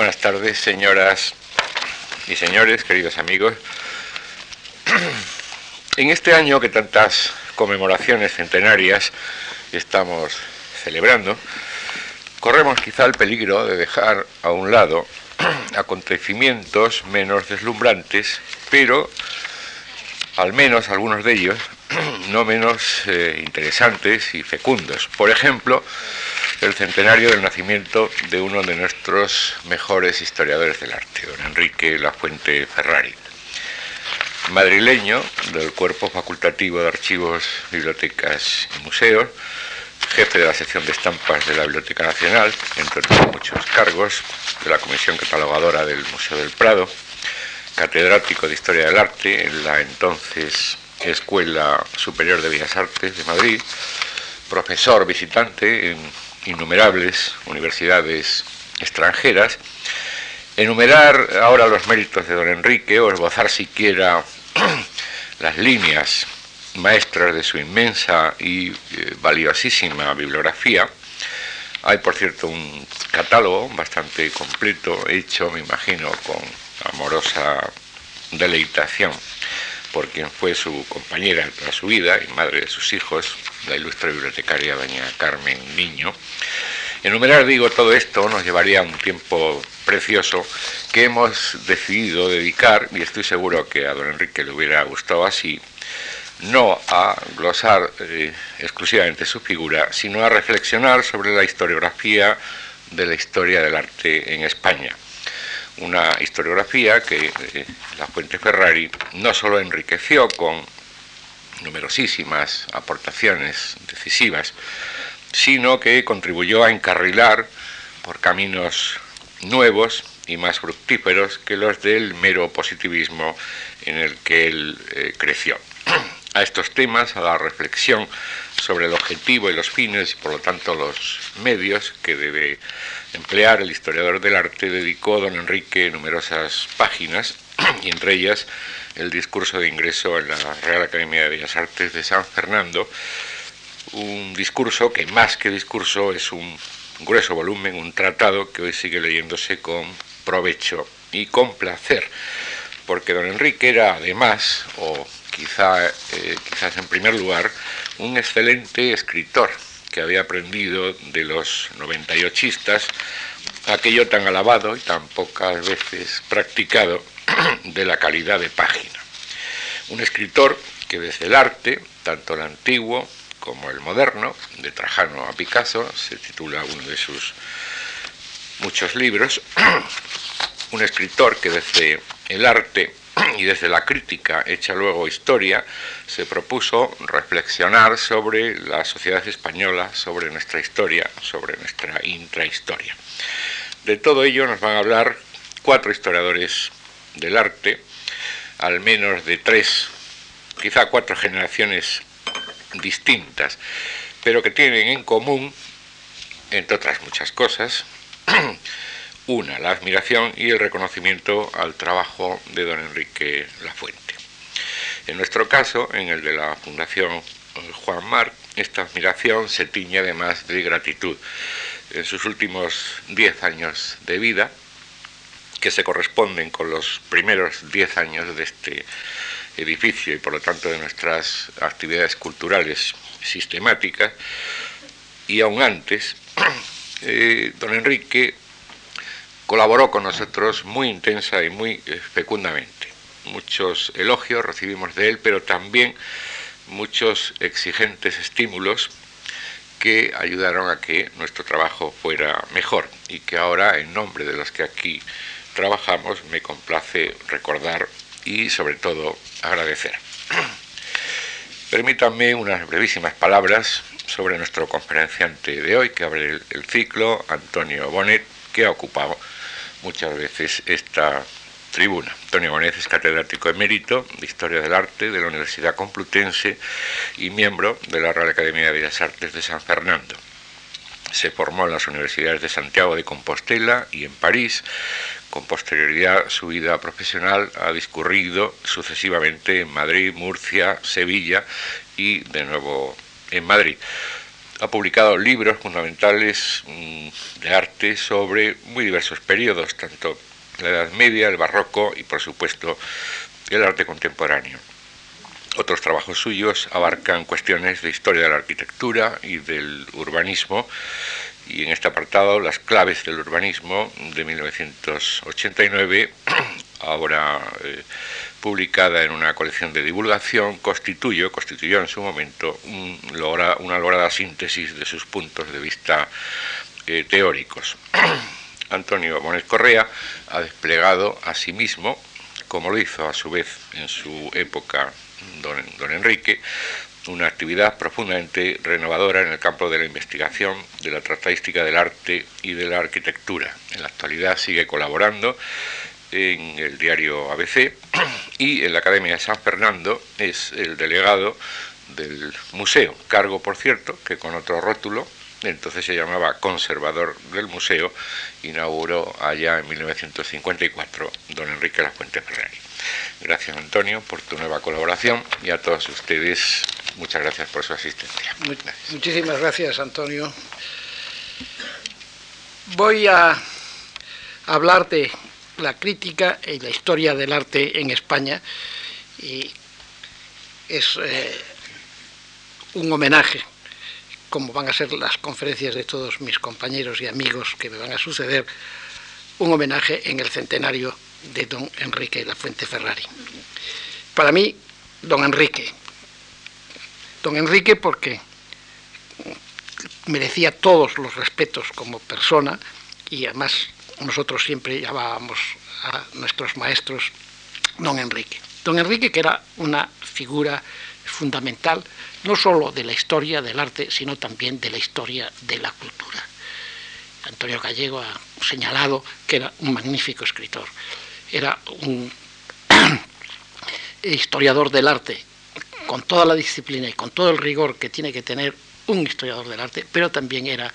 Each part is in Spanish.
Buenas tardes, señoras y señores, queridos amigos. En este año que tantas conmemoraciones centenarias estamos celebrando, corremos quizá el peligro de dejar a un lado acontecimientos menos deslumbrantes, pero al menos algunos de ellos no menos eh, interesantes y fecundos. Por ejemplo, el centenario del nacimiento de uno de nuestros mejores historiadores del arte, don Enrique Lafuente Ferrari. Madrileño del Cuerpo Facultativo de Archivos, Bibliotecas y Museos, jefe de la sección de estampas de la Biblioteca Nacional, entre otros muchos cargos, de la Comisión Catalogadora del Museo del Prado, catedrático de Historia del Arte en la entonces Escuela Superior de Bellas Artes de Madrid, profesor visitante en innumerables universidades extranjeras. Enumerar ahora los méritos de don Enrique o esbozar siquiera las líneas maestras de su inmensa y eh, valiosísima bibliografía. Hay, por cierto, un catálogo bastante completo, hecho, me imagino, con amorosa deleitación por quien fue su compañera toda su vida y madre de sus hijos, la ilustre bibliotecaria doña Carmen Niño. Enumerar, digo, todo esto nos llevaría un tiempo precioso que hemos decidido dedicar, y estoy seguro que a don Enrique le hubiera gustado así, no a glosar eh, exclusivamente su figura, sino a reflexionar sobre la historiografía de la historia del arte en España una historiografía que eh, la Fuente Ferrari no solo enriqueció con numerosísimas aportaciones decisivas, sino que contribuyó a encarrilar por caminos nuevos y más fructíferos que los del mero positivismo en el que él eh, creció. A estos temas, a la reflexión sobre el objetivo y los fines y por lo tanto los medios que debe emplear el historiador del arte, dedicó don Enrique numerosas páginas y entre ellas el discurso de ingreso en la Real Academia de Bellas Artes de San Fernando, un discurso que más que discurso es un grueso volumen, un tratado que hoy sigue leyéndose con provecho y con placer, porque don Enrique era además, o quizá, eh, quizás en primer lugar, un excelente escritor que había aprendido de los 98istas aquello tan alabado y tan pocas veces practicado de la calidad de página. Un escritor que desde el arte, tanto el antiguo como el moderno, de Trajano a Picasso, se titula uno de sus muchos libros, un escritor que desde el arte y desde la crítica hecha luego historia, se propuso reflexionar sobre la sociedad española, sobre nuestra historia, sobre nuestra intrahistoria. De todo ello nos van a hablar cuatro historiadores del arte, al menos de tres, quizá cuatro generaciones distintas, pero que tienen en común, entre otras muchas cosas, una, la admiración y el reconocimiento al trabajo de don Enrique Lafuente. En nuestro caso, en el de la Fundación Juan Mar, esta admiración se tiñe además de gratitud. En sus últimos diez años de vida, que se corresponden con los primeros diez años de este edificio y por lo tanto de nuestras actividades culturales sistemáticas, y aún antes, eh, don Enrique colaboró con nosotros muy intensa y muy eh, fecundamente. Muchos elogios recibimos de él, pero también muchos exigentes estímulos que ayudaron a que nuestro trabajo fuera mejor y que ahora, en nombre de los que aquí trabajamos, me complace recordar y sobre todo agradecer. Permítanme unas brevísimas palabras sobre nuestro conferenciante de hoy, que abre el, ciclo, Antonio Bonet, que ha ocupado muchas veces esta tribuna. Antonio Bonez es catedrático emérito de Historia del Arte de la Universidad Complutense y miembro de la Real Academia de Bellas Artes de San Fernando. Se formó en las universidades de Santiago de Compostela y en París. Con posterioridad su vida profesional ha discurrido sucesivamente en Madrid, Murcia, Sevilla y de nuevo en Madrid. ha publicado libros fundamentales mm, de arte sobre muy diversos periodos, tanto la Edad Media, el Barroco y por supuesto el arte contemporáneo. Otros trabajos suyos abarcan cuestiones de historia de la arquitectura y del urbanismo, y en este apartado las claves del urbanismo de 1989, ahora eh, publicada en una colección de divulgación, constituyó, constituyó en su momento una lograda síntesis de sus puntos de vista eh, teóricos. Antonio Bonet Correa ha desplegado asimismo, como lo hizo a su vez en su época don, don Enrique, una actividad profundamente renovadora en el campo de la investigación, de la tratadística del arte y de la arquitectura. En la actualidad sigue colaborando en el diario ABC y en la Academia de San Fernando es el delegado del museo, cargo por cierto que con otro rótulo, entonces se llamaba conservador del museo, inauguró allá en 1954 don Enrique La Fuente Ferrari. Gracias Antonio por tu nueva colaboración y a todos ustedes muchas gracias por su asistencia. Muchísimas gracias Antonio. Voy a hablar de la crítica y la historia del arte en España y es eh, un homenaje, como van a ser las conferencias de todos mis compañeros y amigos que me van a suceder, un homenaje en el centenario de don Enrique La Fuente Ferrari. Para mí, don Enrique. Don Enrique porque merecía todos los respetos como persona y además nosotros siempre llamábamos a nuestros maestros don Enrique. Don Enrique que era una figura fundamental no solo de la historia del arte, sino también de la historia de la cultura. Antonio Gallego ha señalado que era un magnífico escritor. Era un historiador del arte con toda la disciplina y con todo el rigor que tiene que tener un historiador del arte, pero también era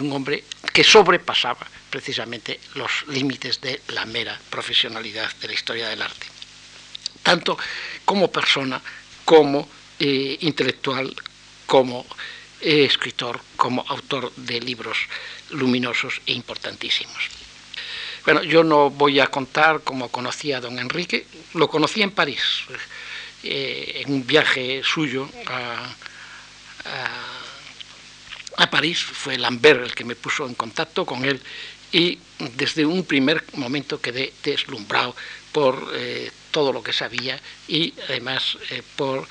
un hombre que sobrepasaba precisamente los límites de la mera profesionalidad de la historia del arte, tanto como persona, como eh, intelectual, como eh, escritor, como autor de libros luminosos e importantísimos. Bueno, yo no voy a contar cómo conocí a don Enrique, lo conocí en París, eh, en un viaje suyo a a París, fue Lambert el que me puso en contacto con él y desde un primer momento quedé deslumbrado por eh, todo lo que sabía y además eh, por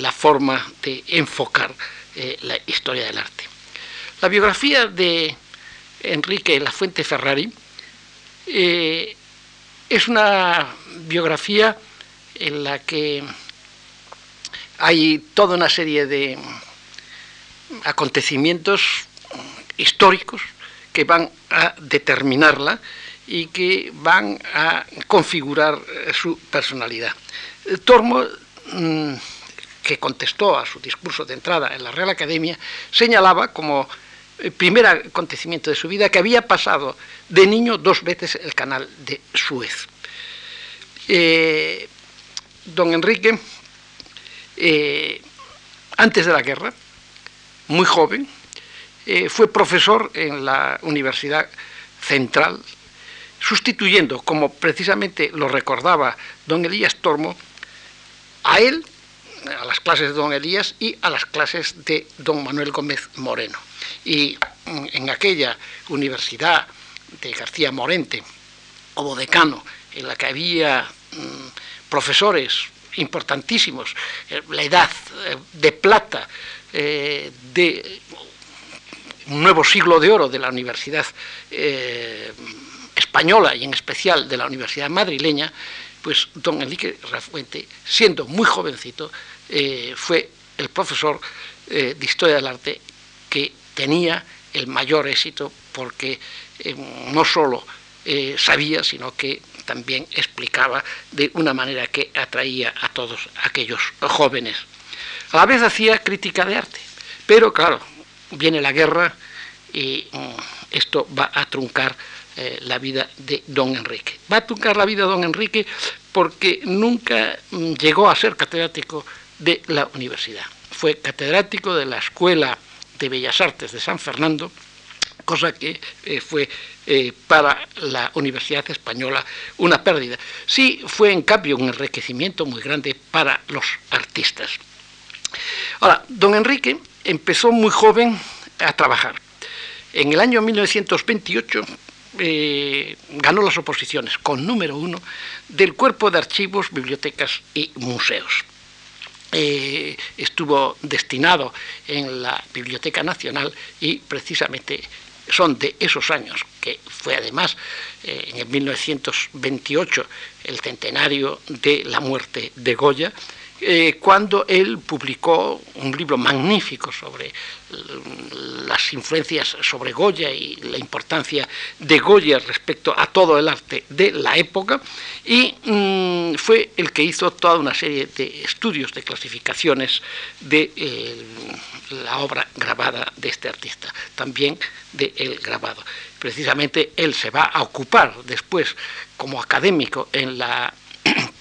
la forma de enfocar la historia del arte. La biografía de Enrique La Fuente Ferrari es una biografía en la que hay toda una serie de acontecimientos históricos que van a determinarla y que van a configurar eh, su personalidad. Tormo, mm, que contestó a su discurso de entrada en la Real Academia, señalaba como eh, primer acontecimiento de su vida que había pasado de niño dos veces el canal de Suez. Eh, don Enrique, antes de la guerra, muy joven, eh, fue profesor en la Universidad Central, sustituyendo, como precisamente lo recordaba don Elías Tormo, a él, a las clases de don Elías y a las clases de don Manuel Gómez Moreno. Y mm, en aquella universidad de García Morente, como decano, en la que había mm, profesores importantísimos, eh, la edad eh, de plata eh, de un nuevo siglo de oro de la Universidad Española y en especial de la Universidad madrileña, pues don Enrique Rafuente, siendo muy jovencito, fue el profesor de Historia del Arte que tenía el mayor éxito porque no solo sabía, sino que también explicaba de una manera que atraía a todos aquellos jóvenes a la vez hacía crítica de arte, pero claro, viene la guerra y mm, esto va a truncar eh, la vida de don Enrique. Va a truncar la vida de don Enrique porque nunca mm, llegó a ser catedrático de la universidad. Fue catedrático de la Escuela de Bellas Artes de San Fernando, cosa que eh, fue eh, para la Universidad Española una pérdida. Sí fue en cambio un enriquecimiento muy grande para los artistas. Ahora, don Enrique empezó muy joven a trabajar. En el año 1928 eh, ganó las oposiciones con número uno del cuerpo de archivos, bibliotecas y museos. Estuvo destinado en la Biblioteca Nacional y precisamente son de esos años, que fue además eh, en el 1928 el centenario de la muerte de Goya, eh, cuando él publicó un libro magnífico sobre las influencias sobre Goya y la importancia de Goya respecto a todo el arte de la época, y mm, fue el que hizo toda una serie de estudios, de clasificaciones de eh, la obra grabada de este artista, también de el grabado. Precisamente él se va a ocupar después como académico en la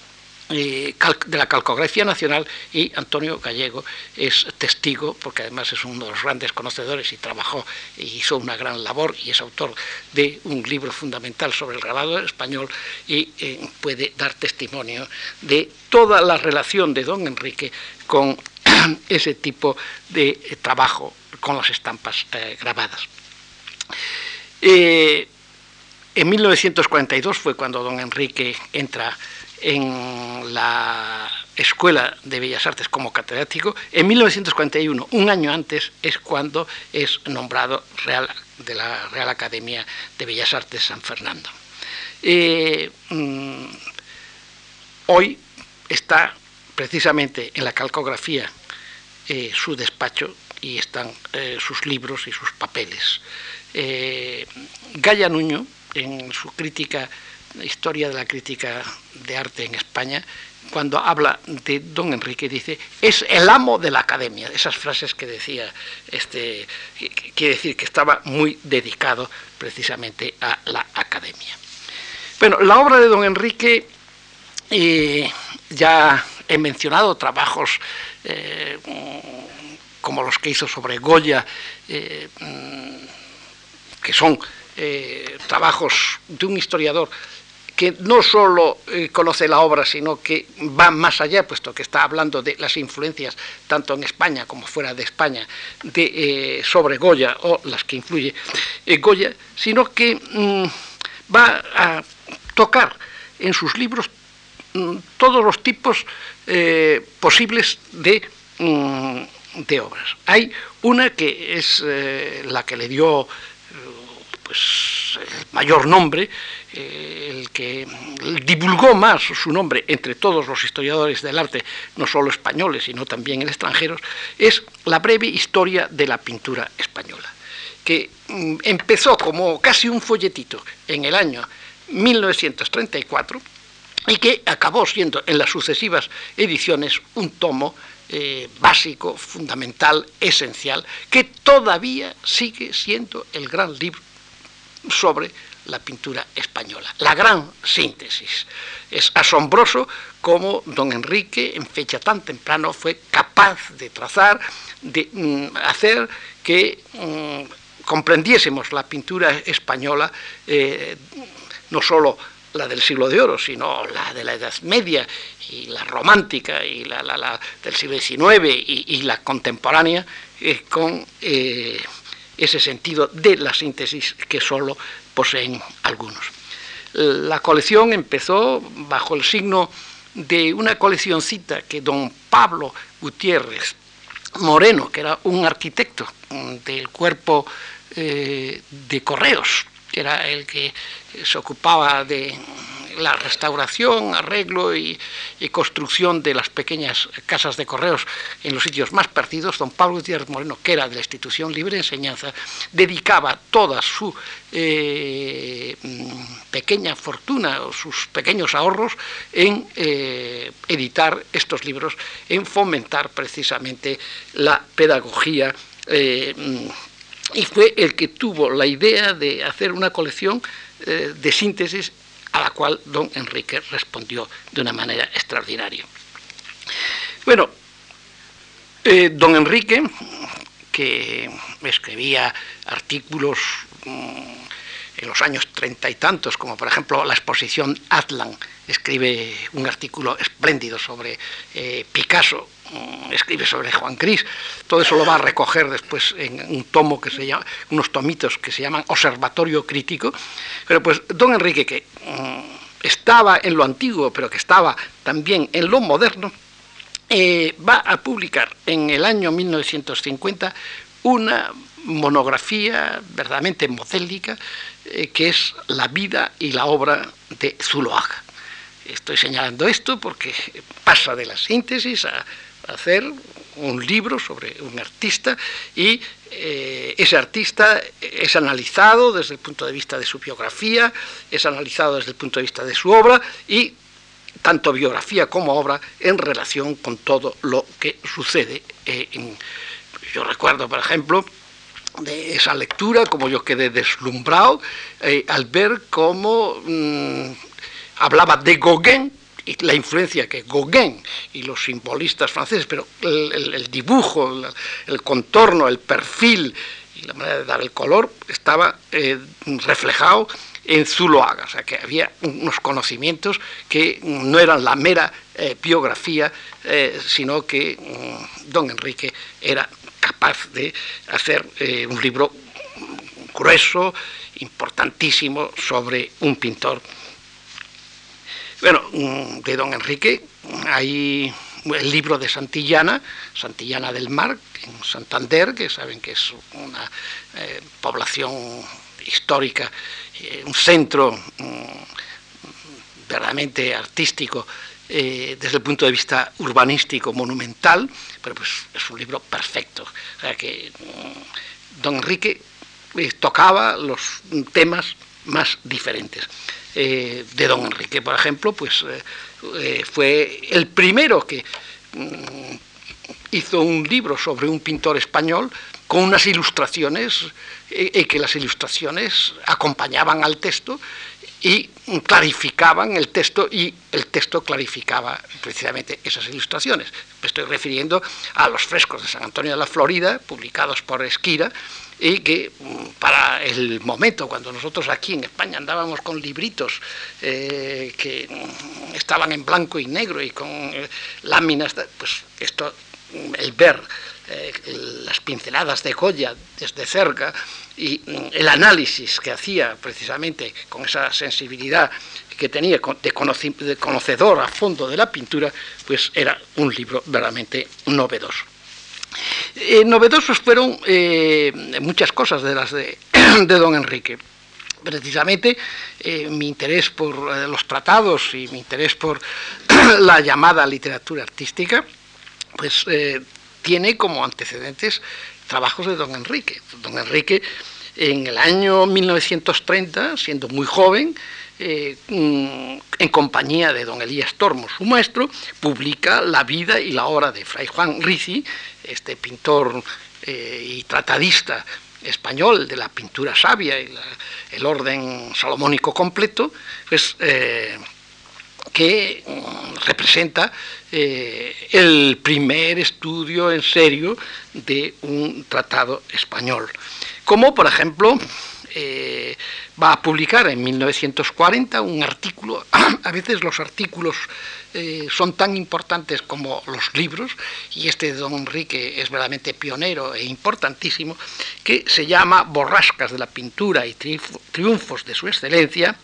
de la Calcografía Nacional y Antonio Gallego es testigo, porque además es uno de los grandes conocedores y trabajó e hizo una gran labor y es autor de un libro fundamental sobre el grabado español y eh, puede dar testimonio de toda la relación de don Enrique con ese tipo de eh, trabajo con las estampas grabadas. en 1942 fue cuando don Enrique entra en la Escuela de Bellas Artes como catedrático. En 1941, un año antes, es cuando es nombrado Real, de la Real Academia de Bellas Artes San Fernando. Eh, mm, hoy está precisamente en la calcografía eh, su despacho y están eh, sus libros y sus papeles. Gaya Nuño, en su crítica historia de la crítica de arte en España, cuando habla de don Enrique, dice, es el amo de la academia. Esas frases que decía, este, quiere decir que estaba muy dedicado precisamente a la academia. Bueno, la obra de don Enrique, eh, ya he mencionado trabajos eh, como los que hizo sobre Goya, eh, que son trabajos de un historiador que no solo eh, conoce la obra, sino que va más allá, puesto que está hablando de las influencias, tanto en España como fuera de España, de, eh, sobre Goya o las que influye en Goya, sino que mm, va a tocar en sus libros mm, todos los tipos eh, posibles de, mm, de, obras. Hay una que es la que le dio pues, el mayor nombre, eh, el que divulgó más su nombre entre todos los historiadores del arte, no solo españoles, sino también extranjeros, es la breve historia de la pintura española, que mm, empezó como casi un folletito en el año 1934 y que acabó siendo en las sucesivas ediciones un tomo eh, básico, fundamental, esencial, que todavía sigue siendo el gran libro sobre la pintura española. La gran síntesis. Es asombroso cómo don Enrique, en fecha tan temprano, fue capaz de trazar, de mm, hacer que mm, comprendiésemos la pintura española, eh, no solo la del siglo de oro, sino la de la Edad Media y la romántica y la, del siglo XIX y, la contemporánea, eh, con eh, ese sentido de la síntesis que solo poseen algunos. La colección empezó bajo el signo de una coleccioncita que don Pablo Gutiérrez Moreno, que era un arquitecto del cuerpo eh, de correos, que era el que se ocupaba de la restauración, arreglo y, construcción de las pequeñas casas de correos en los sitios más perdidos, don Pablo Gutiérrez Moreno, que era de la institución Libre Enseñanza, dedicaba toda su eh, pequeña fortuna o sus pequeños ahorros en eh, editar estos libros, en fomentar precisamente la pedagogía. Eh, y fue el que tuvo la idea de hacer una colección de síntesis a la cual don Enrique respondió de una manera extraordinaria. Bueno, eh, don Enrique, que escribía artículos mm, en los años treinta y tantos, como por ejemplo la exposición Atlan, escribe un artículo espléndido sobre eh, Picasso, escribe sobre Juan Cris, todo eso lo va a recoger después en un tomo que se llama, unos tomitos que se llaman Observatorio Crítico, pero pues don Enrique que mm, estaba en lo antiguo, pero que estaba también en lo moderno, eh, va a publicar en el año 1950 una monografía verdaderamente modélica eh, que es la vida y la obra de Zuloaga. Estoy señalando esto porque pasa de la síntesis a, hacer un libro sobre un artista y eh, ese artista es analizado desde el punto de vista de su biografía, es analizado desde el punto de vista de su obra y tanto biografía como obra en relación con todo lo que sucede. Eh, yo recuerdo, por ejemplo, de esa lectura, como yo quedé deslumbrado eh, al ver cómo mm, hablaba de Gauguin y la influencia que Gauguin y los simbolistas franceses, pero el, dibujo, el, contorno, el perfil y la manera de dar el color estaba eh, reflejado en Zuloaga, o sea que había unos conocimientos que no eran la mera eh, biografía, sino que mm, don Enrique era capaz de hacer eh, un libro grueso, importantísimo, sobre un pintor. Bueno, mm, de don Enrique hay el libro de Santillana, Santillana del Mar, en Santander, que saben que es una eh, población histórica, eh, un centro mm, verdaderamente artístico eh, desde el punto de vista urbanístico monumental, pero pues es un libro perfecto. O sea que mm, don Enrique tocaba los temas más diferentes. Eh, de don Enrique, por ejemplo, pues fue el primero que mm, hizo un libro sobre un pintor español con unas ilustraciones y que las ilustraciones acompañaban al texto y clarificaban el texto y el texto clarificaba precisamente esas ilustraciones. Me estoy refiriendo a los frescos de San Antonio de la Florida, publicados por Esquira, y que mm, para el momento, cuando nosotros aquí en España andábamos con libritos eh, que mm, estaban en blanco y negro y con eh, láminas, pues esto, mm, el ver eh, las pinceladas de Goya desde cerca y el análisis que hacía precisamente con esa sensibilidad que tenía de, conocedor a fondo de la pintura, pues era un libro verdaderamente novedoso. Eh, novedosos fueron eh, muchas cosas de las de, don Enrique precisamente mi interés por los tratados y mi interés por la llamada literatura artística, pues tiene como antecedentes trabajos de don Enrique. Don Enrique en el año 1930, siendo muy joven, eh, mm, en compañía de don Elías Tormo, su maestro, publica la vida y la obra de Fray Juan Rizzi, este pintor eh, y tratadista español de la pintura sabia y el orden salomónico completo, pues eh, que mm, representa el primer estudio en serio de un tratado español. Como, por ejemplo, va a publicar en 1940 un artículo, a veces los artículos eh, son tan importantes como los libros, y este de don Enrique es verdaderamente pionero e importantísimo, que se llama Borrascas de la pintura y triunfos de su excelencia,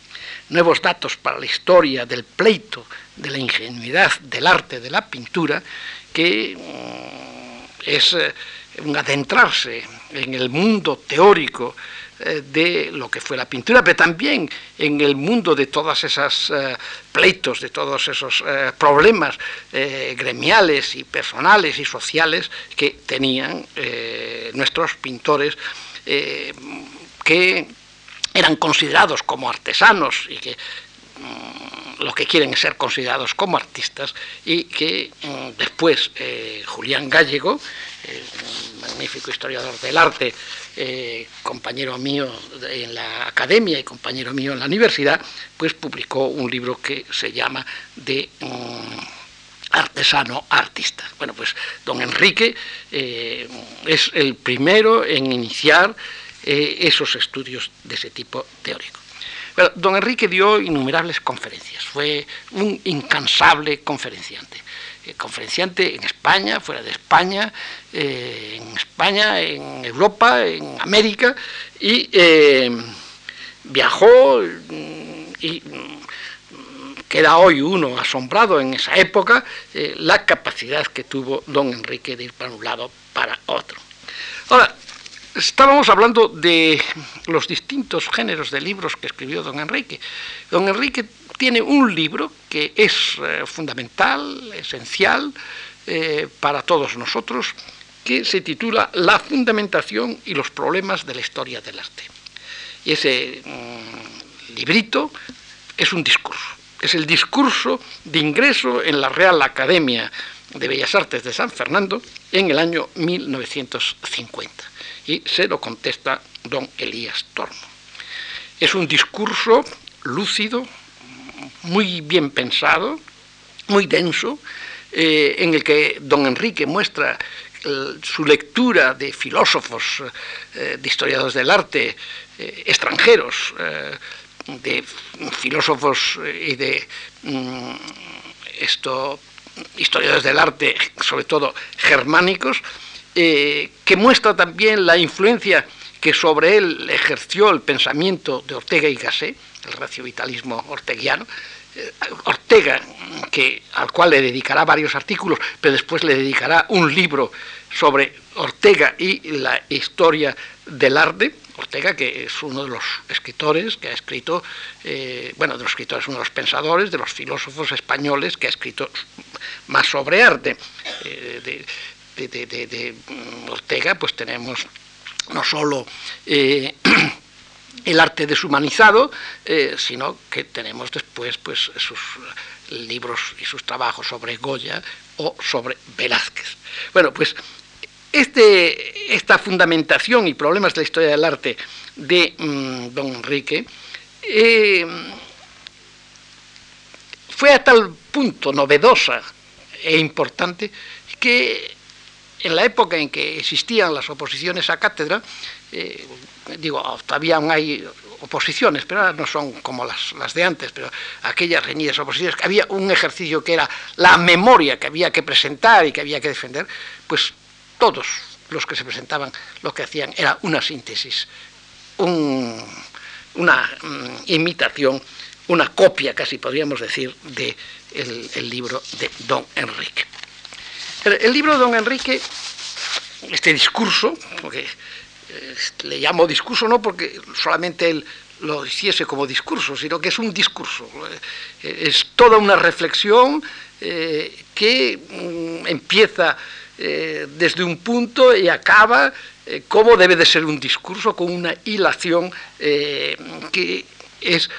nuevos datos para la historia del pleito, de la ingenuidad del arte de la pintura, que mm, es eh, un adentrarse en el mundo teórico eh, de lo que fue la pintura, pero también en el mundo de todas esas eh, pleitos, de todos esos problemas gremiales y personales y sociales que tenían nuestros pintores que eran considerados como artesanos y que mm, lo que quieren ser considerados como artistas y que mm, después eh, Julián Gallego, un magnífico historiador del arte, eh, compañero mío en la academia y compañero mío en la universidad, pues publicó un libro que se llama de mm, artesano artista. Bueno, pues don Enrique eh, es el primero en iniciar eh, esos estudios de ese tipo teórico. Don Enrique dio innumerables conferencias, fue un incansable conferenciante. Eh, conferenciante en España, fuera de España, en España, en Europa, en América, y viajó y queda hoy uno asombrado en esa época eh, la capacidad que tuvo don Enrique de ir para un lado para otro. Ahora, estábamos hablando de los distintos géneros de libros que escribió don Enrique. Don Enrique tiene un libro que es eh, fundamental, esencial eh, para todos nosotros, que se titula La fundamentación y los problemas de la historia del arte. Y ese mm, librito es un discurso es el discurso de ingreso en la Real Academia de Bellas Artes de San Fernando en el año 1950. Y se lo contesta don Elías Tormo. Es un discurso lúcido, muy bien pensado, muy denso, eh, en el que don Enrique muestra eh, su lectura de filósofos, eh, de historiadores del arte extranjeros, de filósofos y de mm, historiadores del arte, sobre todo germánicos, eh, que muestra también la influencia que sobre él ejerció el pensamiento de Ortega y Gasset, el raciovitalismo orteguiano, eh, Ortega, que, al cual le dedicará varios artículos, pero después le dedicará un libro sobre Ortega y la historia del arte, Ortega, que es uno de los escritores que ha escrito, eh, bueno, de los escritores, uno de los pensadores, de los filósofos españoles que ha escrito más sobre arte. Mm, Ortega, pues tenemos no solo eh, el arte deshumanizado, sino que tenemos después pues, sus libros y sus trabajos sobre Goya o sobre Velázquez. Bueno, pues este, esta fundamentación y problemas de la historia del arte de mm, don Enrique eh, fue a tal punto novedosa e importante que en la época en que existían las oposiciones a cátedra, eh, digo, todavía hay oposiciones, pero no son como las, de antes, pero aquellas reñidas oposiciones, había un ejercicio que era la memoria que había que presentar y que había que defender, pues todos los que se presentaban lo que hacían era una síntesis, una mm, imitación, una copia, casi podríamos decir, del de el libro de Don Enrique. El, libro de Don Enrique, este discurso, porque eh, le llamo discurso no porque solamente él lo hiciese como discurso, sino que es un discurso, eh, es toda una reflexión eh, que mm, empieza desde un punto y acaba cómo debe de ser un discurso con una hilación que es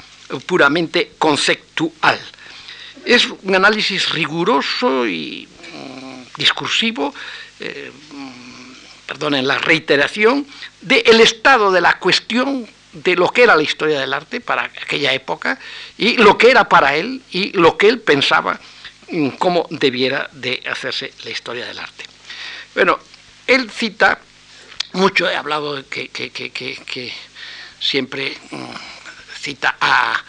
puramente conceptual. Es un análisis riguroso y discursivo, mm, perdonen la reiteración, del estado de la cuestión de lo que era la historia del arte para aquella época y lo que era para él y lo que él pensaba cómo debiera de hacerse la historia del arte. Bueno, él cita mucho, he hablado de que, siempre mm, cita a,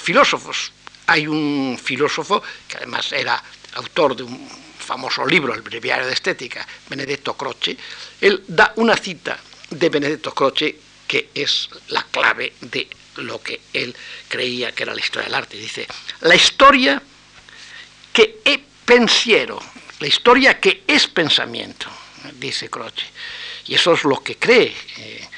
filósofos. Hay un filósofo que además era autor de un famoso libro, el Breviario de Estética, Benedetto Croce, él da una cita de Benedetto Croce que es la clave de lo que él creía que era la historia del arte. Dice, la historia que es pensiero, la historia que es pensamiento, dice Croce. Y eso es lo que cree. Eh,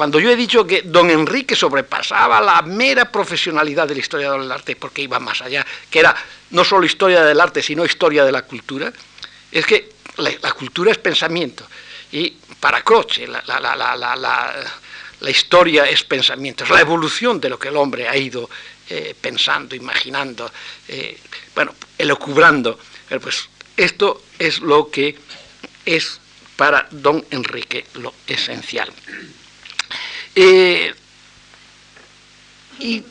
cuando yo he dicho que don Enrique sobrepasaba la mera profesionalidad de la historia del arte, porque iba más allá, que era no solo historia del arte, sino historia de la cultura, es que la, cultura es pensamiento. Y para Croce, la, historia es pensamiento, es la evolución de lo que el hombre ha ido eh, pensando, imaginando, eh, bueno, elocubrando. Pues esto es lo que es para don Enrique lo esencial. Eh, y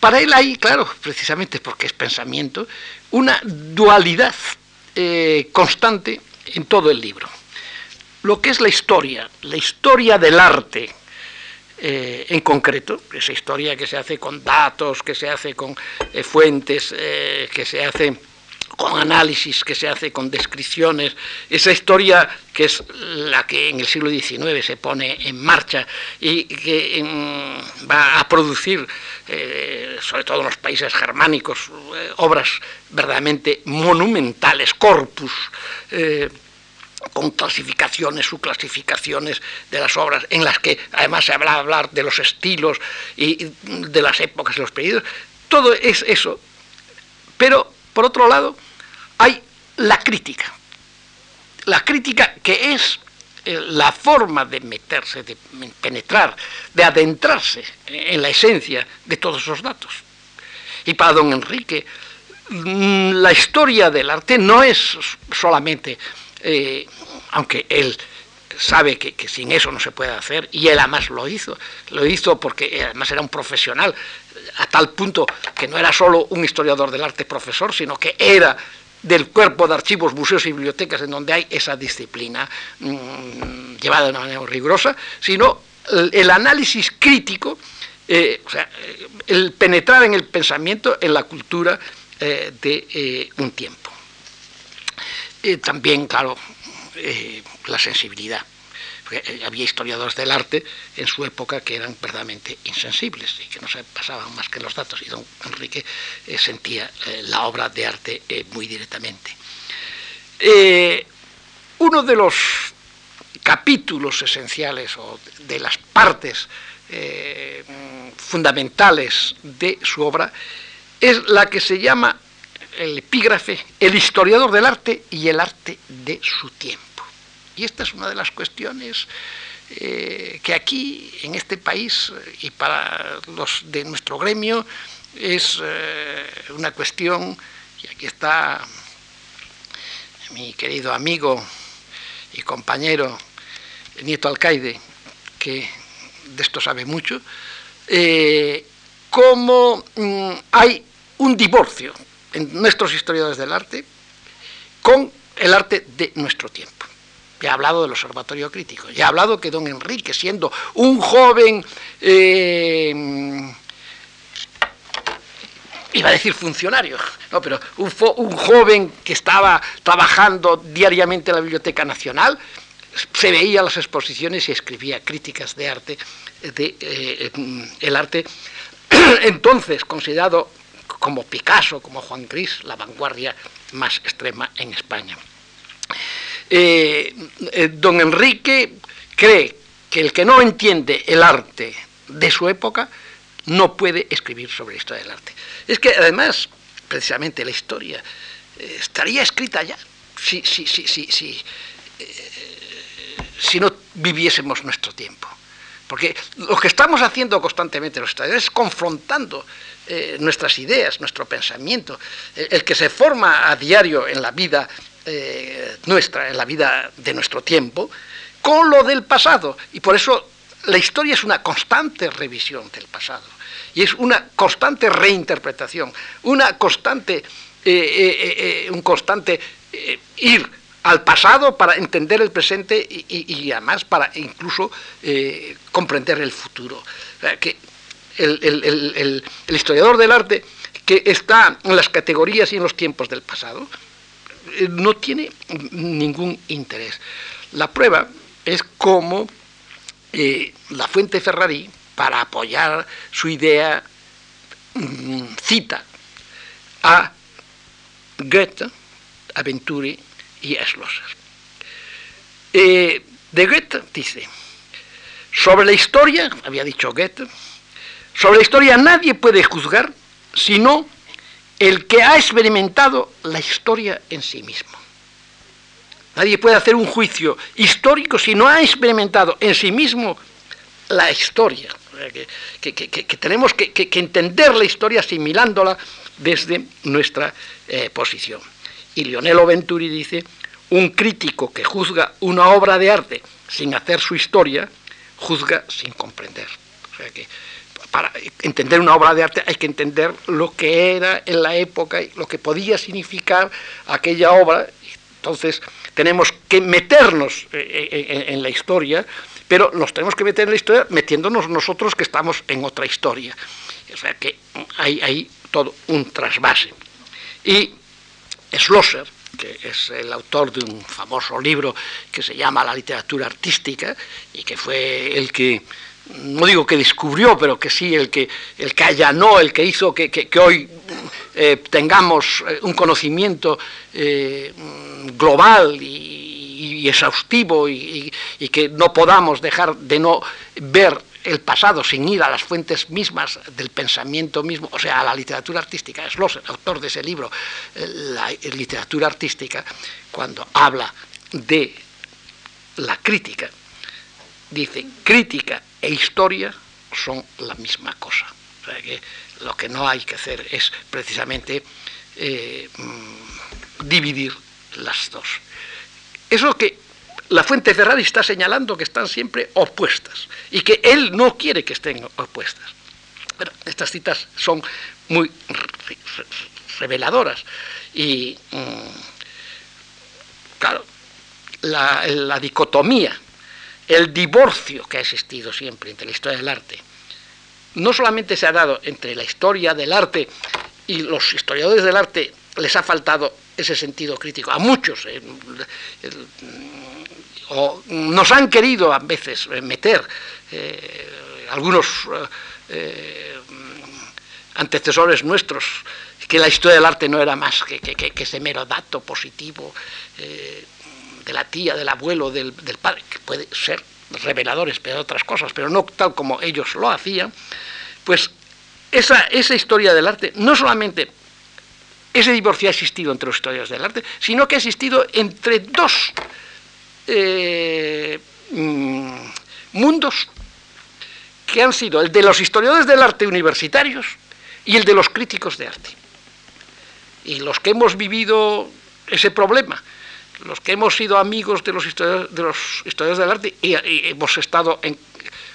para él hay, claro, precisamente porque es pensamiento, una dualidad eh, constante en todo el libro. Lo que es la historia, la historia del arte, eh, en concreto, esa historia que se hace con datos, que se hace con fuentes, que se hace con análisis, que se hace con descripciones, esa historia que es la que en el siglo XIX se pone en marcha y que mm, va a producir, eh, sobre todo en los países germánicos, eh, obras verdaderamente monumentales, corpus. Eh, con clasificaciones, subclasificaciones de las obras, en las que además se habla hablar de los estilos y de las épocas y los periodos. Todo es eso. Pero, por otro lado, hay la crítica. La crítica que es eh, la forma de meterse, de penetrar, de adentrarse en la esencia de todos esos datos. Y para don Enrique, mm, la historia del arte no es solamente, eh, aunque él sabe que, que, sin eso no se puede hacer, y él además lo hizo, lo hizo porque además era un profesional, a tal punto que no era solo un historiador del arte profesor, sino que era del cuerpo de archivos, museos y bibliotecas en donde hay esa disciplina mm, llevada de una manera rigurosa, sino el, análisis crítico, eh, o sea, el penetrar en el pensamiento, en la cultura eh, de eh, un tiempo. también, claro, la sensibilidad. Eh, había historiadores del arte en su época que eran verdaderamente insensibles y que no se pasaban más que los datos, y don Enrique eh, sentía eh, la obra de arte muy directamente. uno de los capítulos esenciales o de las partes fundamentales de su obra es la que se llama el epígrafe El historiador del arte y el arte de su tiempo. Y esta es una de las cuestiones eh, que aquí, en este país, y para los de nuestro gremio, es eh, una cuestión, y aquí está mi querido amigo y compañero Nieto Alcaide, que de esto sabe mucho, eh, cómo mm, hay un divorcio en nuestros historiadores del arte con el arte de nuestro tiempo. Ya he hablado del observatorio crítico, ya he hablado que don Enrique, siendo un joven, eh, iba a decir funcionario, no, pero un, joven que estaba trabajando diariamente en la Biblioteca Nacional, se veía las exposiciones y escribía críticas de arte, de eh, el arte entonces considerado como Picasso, como Juan Gris, la vanguardia más extrema en España. Eh, eh, don Enrique cree que el que no entiende el arte de su época no puede escribir sobre la historia del arte. Es que además, precisamente la historia eh, estaría escrita ya si, si, si, si, si no viviésemos nuestro tiempo. Porque lo que estamos haciendo constantemente los historiadores es confrontando nuestras ideas, nuestro pensamiento, el que se forma a diario en la vida eh, nuestra, en la vida de nuestro tiempo, con lo del pasado. Y por eso la historia es una constante revisión del pasado. Y es una constante reinterpretación, una constante, eh, eh, un constante ir al pasado para entender el presente y, además para incluso comprender el futuro. El historiador del arte que está en las categorías y en los tiempos del pasado, eh, no tiene ningún interés. La prueba es cómo eh, la fuente Ferrari, para apoyar su idea, mm, cita a Goethe, a Venturi y a Schlosser. Eh, de Goethe dice, sobre la historia, había dicho Goethe, sobre la historia nadie puede juzgar sino el que ha experimentado la historia en sí mismo. Nadie puede hacer un juicio histórico si no ha experimentado en sí mismo la historia. Que, tenemos que, entender la historia asimilándola desde nuestra eh, posición. Y Lionel Venturi dice, un crítico que juzga una obra de arte sin hacer su historia, juzga sin comprender. O sea que para entender una obra de arte hay que entender lo que era en la época y lo que podía significar aquella obra. Entonces tenemos que meternos eh, eh, en, la historia, pero nos tenemos que meter en la historia metiéndonos nosotros que estamos en otra historia. O sea que hay, hay todo un trasvase. Y Schlosser, que es el autor de un famoso libro que se llama La literatura artística y que fue el que no digo que descubrió, pero que sí el que, el que allanó, el que hizo que, hoy eh, tengamos eh, un conocimiento eh, global y, exhaustivo y, que no podamos dejar de no ver el pasado sin ir a las fuentes mismas del pensamiento mismo, o sea, a la literatura artística. Es el autor de ese libro, la literatura artística, cuando habla de la crítica, dice crítica e historia son la misma cosa. Lo que no hay que hacer es precisamente eh, mm, dividir las dos. Eso que la fuente Ferrari está señalando que están siempre opuestas y que él no quiere que estén opuestas. Pero estas citas son muy reveladoras y, mm, claro, la dicotomía el divorcio que ha existido siempre entre la historia del arte, no solamente se ha dado entre la historia del arte y los historiadores del arte les ha faltado ese sentido crítico, a muchos, eh, o nos han querido a veces meter eh, algunos eh, antecesores nuestros que la historia del arte no era más que, ese mero dato positivo de la tía, del abuelo, del, padre, que puede ser reveladores de otras cosas, pero no tal como ellos lo hacían, pues esa, esa historia del arte, no solamente ese divorcio ha existido entre los historiadores del arte, sino que ha existido entre dos eh, mm, mundos que han sido el de los historiadores del arte universitarios y el de los críticos de arte. Y los que hemos vivido ese problema, los que hemos sido amigos de los historiadores, de los historiadores del arte y, hemos estado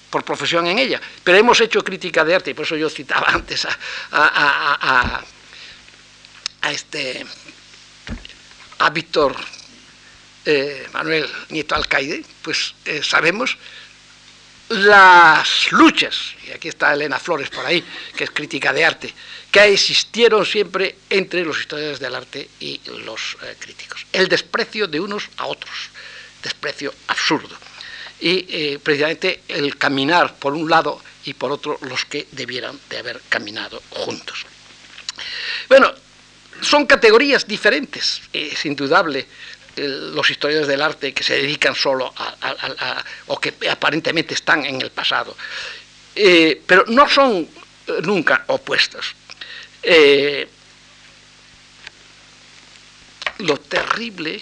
por profesión en ella, pero hemos hecho crítica de arte, y por eso yo citaba antes a, este a Víctor eh, Manuel Nieto Alcaide, pues eh, sabemos las luchas, y aquí está Elena Flores por ahí, que es crítica de arte, que existieron siempre entre los historiadores del arte y los eh, críticos. El desprecio de unos a otros, desprecio absurdo. Y eh, precisamente el caminar por un lado y por otro los que debieran de haber caminado juntos. Bueno, son categorías diferentes, es indudable, los historiadores del arte que se dedican solo a, o que aparentemente están en el pasado. Eh, pero no son nunca opuestos. Eh, lo terrible,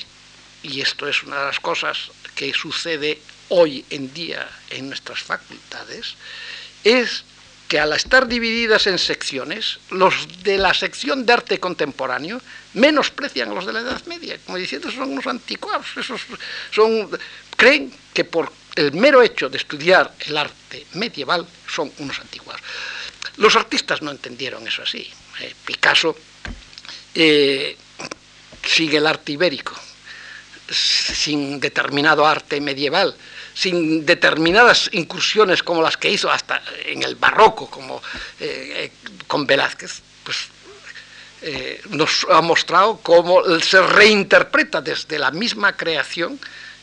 y esto es una de las cosas que sucede hoy en día en nuestras facultades, es que al estar divididas en secciones, los de la sección de arte contemporáneo menosprecian a los de la Edad Media, como diciendo son unos anticuados, esos son, creen que por el mero hecho de estudiar el arte medieval son unos anticuados. Los artistas no entendieron eso así. Eh, Picasso eh, sigue el arte ibérico, sin determinado arte medieval, sin determinadas incursiones como las que hizo hasta en el barroco, como eh, con Velázquez, pues nos ha mostrado cómo se reinterpreta desde la misma creación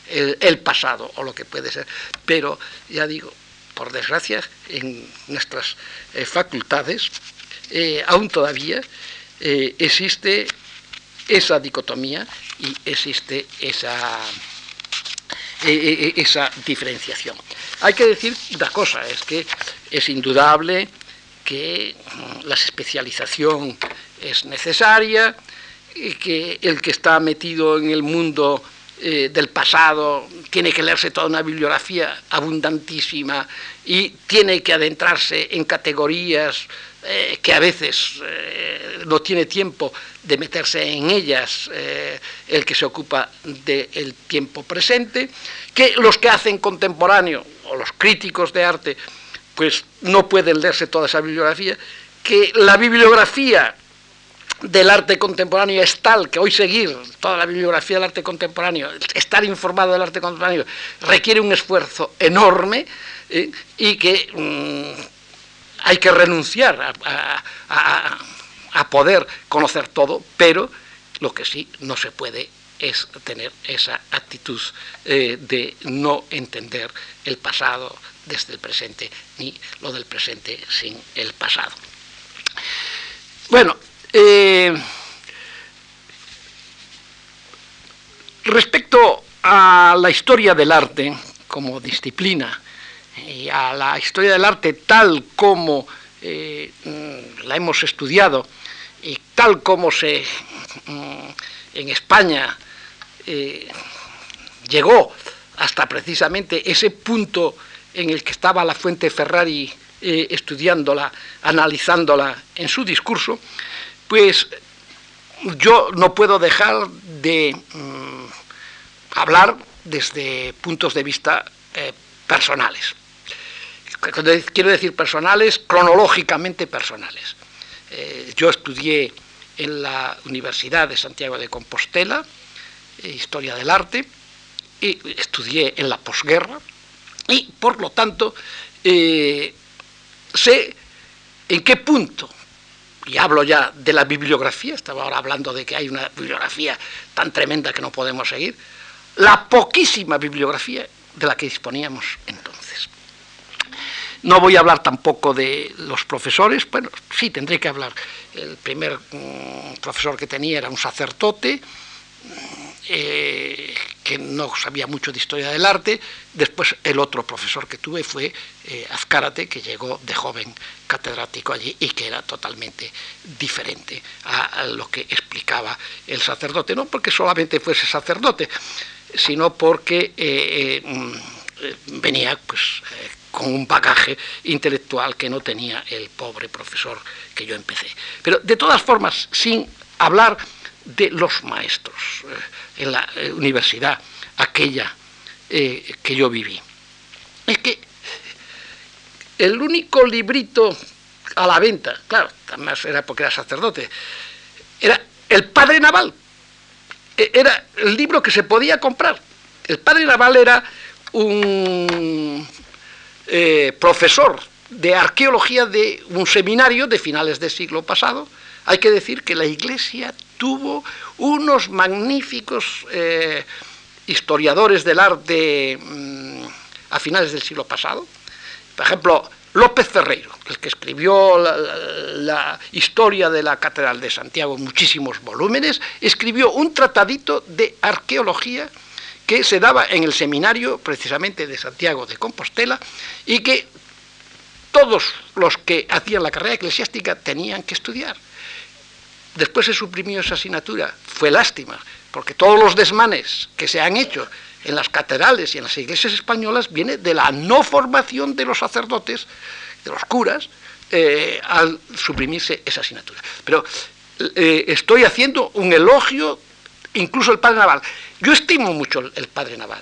el, pasado o lo que puede ser. Pero ya digo, por desgracia, en nuestras facultades eh, aún todavía eh, existe esa dicotomía y existe esa, eh, esa diferenciación. Hay que decir una cosa, es que es indudable que mm, la especialización es necesaria, que el que está metido en el mundo del pasado tiene que leerse toda una bibliografía abundantísima y tiene que adentrarse en categorías eh, que a veces eh, no tiene tiempo de meterse en ellas eh, el que se ocupa del tiempo presente, que los que hacen contemporáneo o los críticos de arte pues no pueden leerse toda esa bibliografía, que la bibliografía del arte contemporáneo es tal que hoy seguir toda la bibliografía del arte contemporáneo, estar informado del arte contemporáneo, requiere un esfuerzo enorme y que mm, hay que renunciar a, poder conocer todo, pero lo que sí no se puede es tener esa actitud eh, de no entender el pasado desde el presente, ni lo del presente sin el pasado. Bueno, eh, respecto a la historia del arte como disciplina y a la historia del arte tal como eh, mm, la hemos estudiado y tal como se mm, en España eh, llegó hasta precisamente ese punto en el que estaba la fuente Ferrari estudiándola, analizándola en su discurso, pues yo no puedo dejar de mm, hablar desde puntos de vista eh, personales. Quiero decir personales, cronológicamente personales. Eh, yo estudié en la Universidad de Santiago de Compostela, eh, Historia del Arte, y estudié en la posguerra, y por lo tanto sé en qué punto y hablo ya de la bibliografía, estaba ahora hablando de que hay una bibliografía tan tremenda que no podemos seguir, la poquísima bibliografía de la que disponíamos entonces. No voy a hablar tampoco de los profesores, bueno, sí tendré que hablar. El primer mm, profesor que tenía era un sacerdote, eh, que no sabía mucho de historia del arte. Después el otro profesor que tuve fue eh, Azcárate, que llegó de joven catedrático allí y que era totalmente diferente a, lo que explicaba el sacerdote. No porque solamente fuese sacerdote, sino porque eh, mm, venía pues, con un bagaje intelectual que no tenía el pobre profesor que yo empecé. Pero de todas formas, sin hablar de los maestros eh, en la eh, universidad, aquella eh, que yo viví. Es que el único librito a la venta, claro, además era porque era sacerdote, era El Padre Naval. E, era el libro que se podía comprar. El Padre Naval era un profesor de arqueología de un seminario de finales del siglo pasado. Hay que decir que la Iglesia tuvo unos magníficos eh, historiadores del arte mm, a finales del siglo pasado. Por ejemplo, López Ferreiro, el que escribió la, historia de la Catedral de Santiago muchísimos volúmenes, escribió un tratadito de arqueología que se daba en el seminario precisamente de Santiago de Compostela y que todos los que hacían la carrera eclesiástica tenían que estudiar. Después se suprimió esa asignatura. Fue lástima, porque todos los desmanes que se han hecho en las catedrales y en las iglesias españolas viene de la no formación de los sacerdotes, de los curas, eh, al suprimirse esa asignatura. Pero eh, estoy haciendo un elogio, incluso el Padre Naval. Yo estimo mucho el Padre Naval,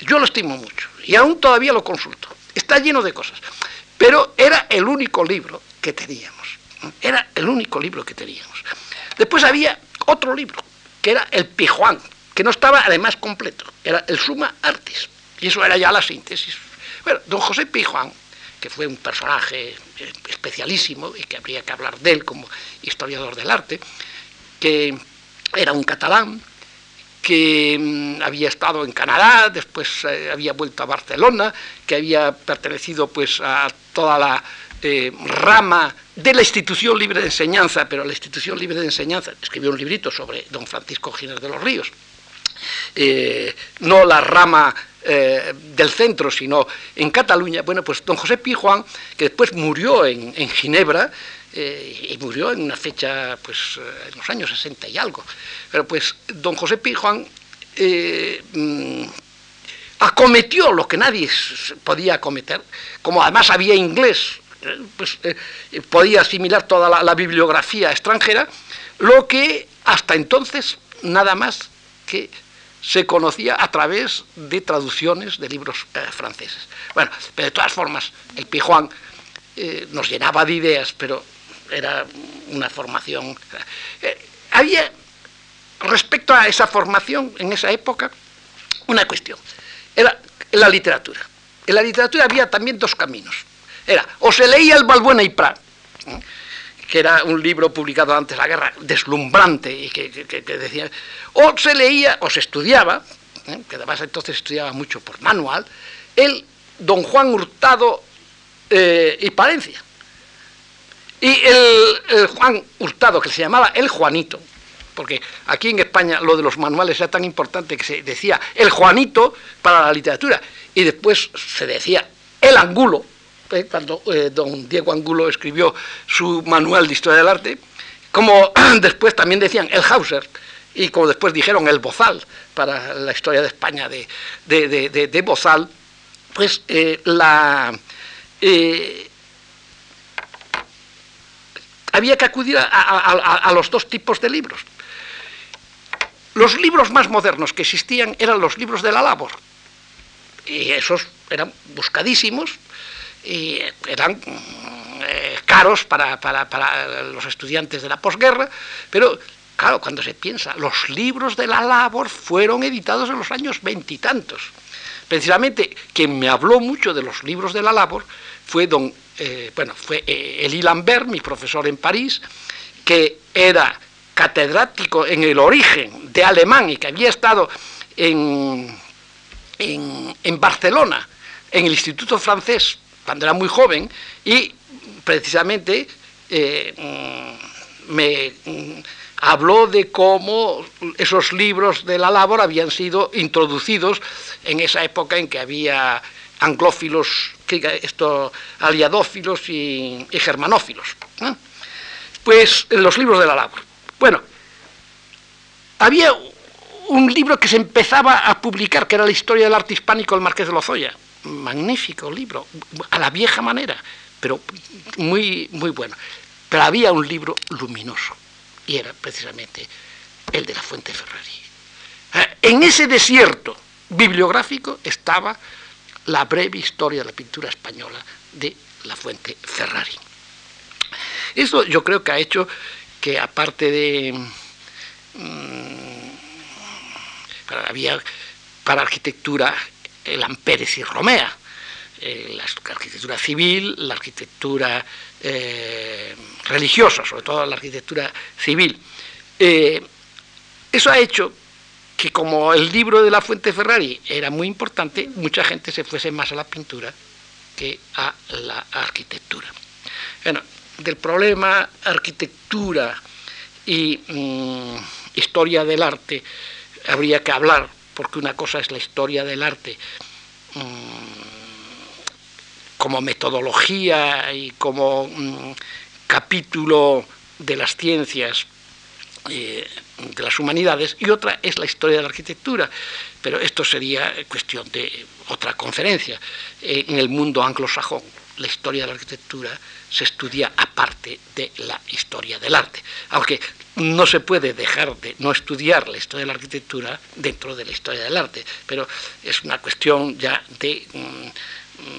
yo lo estimo mucho, y aún todavía lo consulto. Está lleno de cosas, pero era el único libro que teníamos. Era el único libro que teníamos. Después había otro libro, que era el Pijuán, que no estaba además completo, era el Suma Artis, y eso era ya la síntesis. Bueno, don José Pijuán, que fue un personaje especialísimo y que habría que hablar de él como historiador del arte, que era un catalán, que mm, había estado en Canadá, después eh, había vuelto a Barcelona, que había pertenecido pues a toda la eh, rama de la institución libre de enseñanza, pero la institución libre de enseñanza escribió un librito sobre don Francisco Giner de los Ríos, eh, no la rama del centro, sino en Cataluña, bueno, pues don José Pijuán, que después murió en, Ginebra, y murió en una fecha, pues, en los años 60 y algo, pero pues don José Pijuán mm, acometió lo que nadie podía acometer, como además había inglés pues, eh, podía asimilar toda la, bibliografía extranjera, lo que hasta entonces nada más que se conocía a través de traducciones de libros eh, franceses. Bueno, pero de todas formas, el Pijuán eh, nos llenaba de ideas, pero era una formación. Eh, había, respecto a esa formación en esa época, una cuestión. Era la literatura. En la literatura había también dos caminos. Era, o se leía el Balbuena y Prat, que era un libro publicado antes de la guerra, deslumbrante, y que, decía, o se leía, o se estudiaba, ¿eh? que además entonces estudiaba mucho por manual, el Don Juan Hurtado eh, y Palencia. Y el, Juan Hurtado, que se llamaba el Juanito, porque aquí en España lo de los manuales era tan importante que se decía el Juanito para la literatura, y después se decía el Angulo, eh, cuando eh, don Diego Angulo escribió su manual de historia del arte, como después también decían el Hauser, y como después dijeron el Bozal, para la historia de España de, de, Bozal, pues eh, la, había que acudir a, a, los dos tipos de libros. Los libros más modernos que existían eran los libros de la labor, y esos eran buscadísimos, y eran eh, caros para, los estudiantes de la posguerra, pero claro, cuando se piensa, los libros de la labor fueron editados en los años veintitantos. Precisamente quien me habló mucho de los libros de la labor fue don, eh, bueno, fue eh, Elie Lambert, mi profesor en París, que era catedrático en el origen de alemán y que había estado en, en, Barcelona, en el Instituto Francés cuando era muy joven y precisamente eh, mm, me mm, habló de cómo esos libros de la labor habían sido introducidos en esa época en que había anglófilos, esto, aliadófilos y, germanófilos. Pues los libros de la labor. Bueno, había un libro que se empezaba a publicar, que era la historia del arte hispánico del Marqués de Lozoya, magnífico libro, a la vieja manera, pero muy, muy bueno. Pero había un libro luminoso, y era precisamente el de la Fuente Ferrari. Eh, en ese desierto bibliográfico estaba la breve historia de la pintura española de la Fuente Ferrari. Eso yo creo que ha hecho que aparte de... Mm, había para arquitectura el Amperes y Romea, eh, la arquitectura civil, la arquitectura eh, religiosa, sobre todo la arquitectura civil. Eh, eso ha hecho que como el libro de la Fuente Ferrari era muy importante, mucha gente se fuese más a la pintura que a la arquitectura. Bueno, del problema arquitectura y mm, historia del arte habría que hablar porque una cosa es la historia del arte mm, como metodología y como mm, capítulo de las ciencias eh, de las humanidades y otra es la historia de la arquitectura, pero esto sería cuestión de otra conferencia. Eh, en el mundo anglosajón, la historia de la arquitectura se estudia aparte de la historia del arte, aunque no se puede dejar de no estudiar la historia de la arquitectura dentro de la historia del arte, pero es una cuestión ya de mm,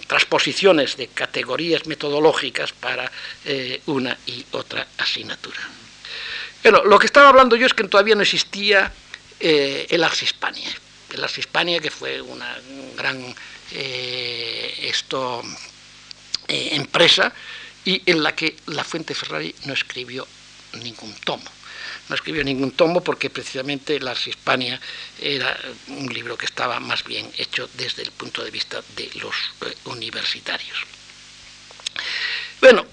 transposiciones de categorías metodológicas para eh, una y otra asignatura. Pero lo que estaba hablando yo es que todavía no existía eh, el Ars Hispania, el Ars Hispania que fue una gran eh, esto, empresa y en la que la Fuente Ferrari no escribió ningún tomo no escribió ningún tomo porque precisamente la Hispania era un libro que estaba más bien hecho desde el punto de vista de los eh, universitarios. Bueno,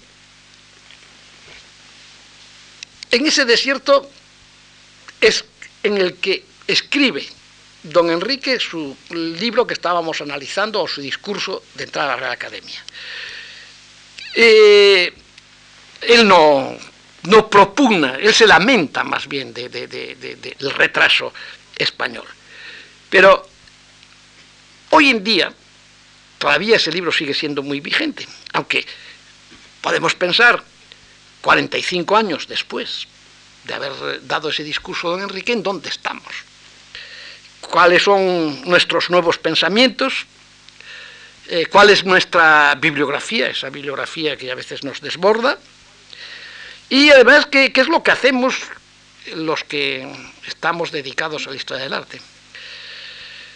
en ese desierto es en el que escribe don Enrique su libro que estábamos analizando o su discurso de entrada a la Academia. Eh, él no no propugna, él se lamenta más bien del retraso español. Pero hoy en día todavía ese libro sigue siendo muy vigente, aunque podemos pensar 45 años después de haber dado ese discurso don Enrique, ¿en dónde estamos? cuáles son nuestros nuevos pensamientos, eh, cuál es nuestra bibliografía, esa bibliografía que a veces nos desborda, y además qué, qué es lo que hacemos los que estamos dedicados a la historia del arte.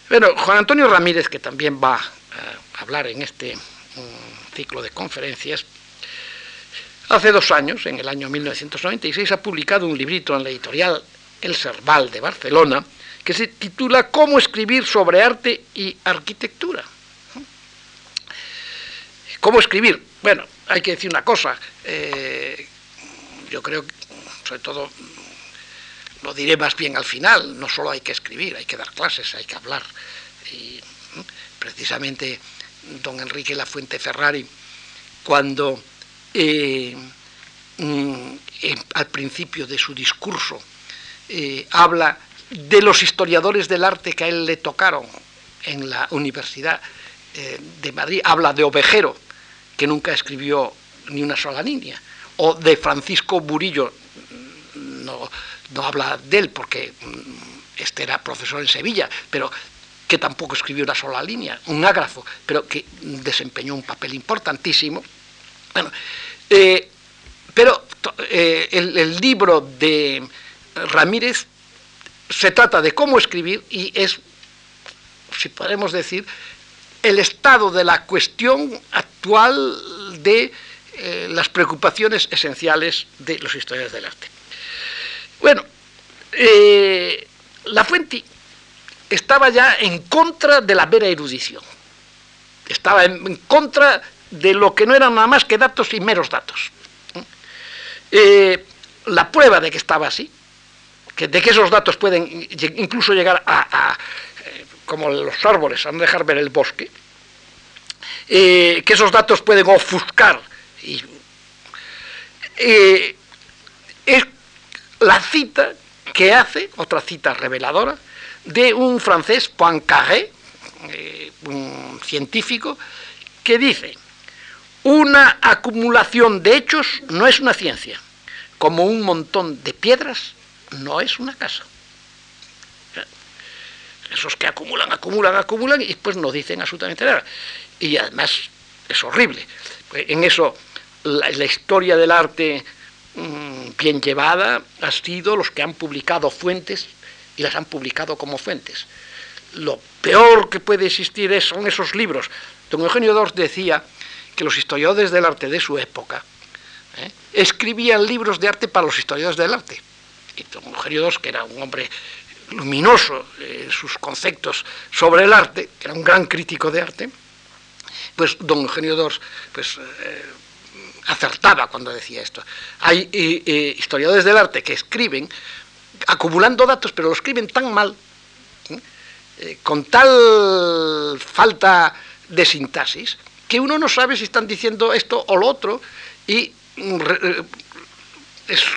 Bueno, Juan Antonio Ramírez, que también va a hablar en este mm, ciclo de conferencias, hace dos años, en el año 1996, ha publicado un librito en la editorial El Serval de Barcelona, que se titula Cómo escribir sobre arte y arquitectura. ¿Cómo escribir? Bueno, hay que decir una cosa. Eh, yo creo, sobre todo, lo diré más bien al final, no solo hay que escribir, hay que dar clases, hay que hablar. Y precisamente don Enrique Lafuente Ferrari, cuando eh, mm, al principio de su discurso eh, habla de los historiadores del arte que a él le tocaron en la Universidad de Madrid, habla de Ovejero, que nunca escribió ni una sola línea, o de Francisco Burillo, no, habla de él porque mm, este era profesor en Sevilla, pero que tampoco escribió una sola línea, un ágrafo, pero que desempeñó un papel importantísimo. Bueno, eh, pero eh, el, libro de Ramírez se trata de cómo escribir y es, si podemos decir, el estado de la cuestión actual de eh, las preocupaciones esenciales de los historiadores del arte. Bueno, eh, La Fuente estaba ya en contra de la vera erudición, estaba en, contra de lo que no eran nada más que datos y meros datos. Eh, la prueba de que estaba así, de que esos datos pueden incluso llegar a como los árboles, han de dejar ver el bosque, eh, que esos datos pueden ofuscar. Y, eh, es la cita que hace, otra cita reveladora, de un francés, Poincaré, eh, un científico, que dice, una acumulación de hechos no es una ciencia, como un montón de piedras no es una casa. Esos que acumulan, acumulan, acumulan y después no dicen absolutamente nada. Y además es horrible. En eso la, historia del arte mm, bien llevada ha sido los que han publicado fuentes y las han publicado como fuentes. Lo peor que puede existir son esos libros. Don Eugenio Dors decía que los historiadores del arte de su época ¿eh? escribían libros de arte para los historiadores del arte. Y don Eugenio Dors, que era un hombre luminoso en sus conceptos sobre el arte, era un gran crítico de arte, pues don Eugenio Dors pues, eh, acertaba cuando decía esto. Hay eh, eh, historiadores del arte que escriben acumulando datos, pero lo escriben tan mal, con tal falta de sintaxis, que uno no sabe si están diciendo esto o lo otro, y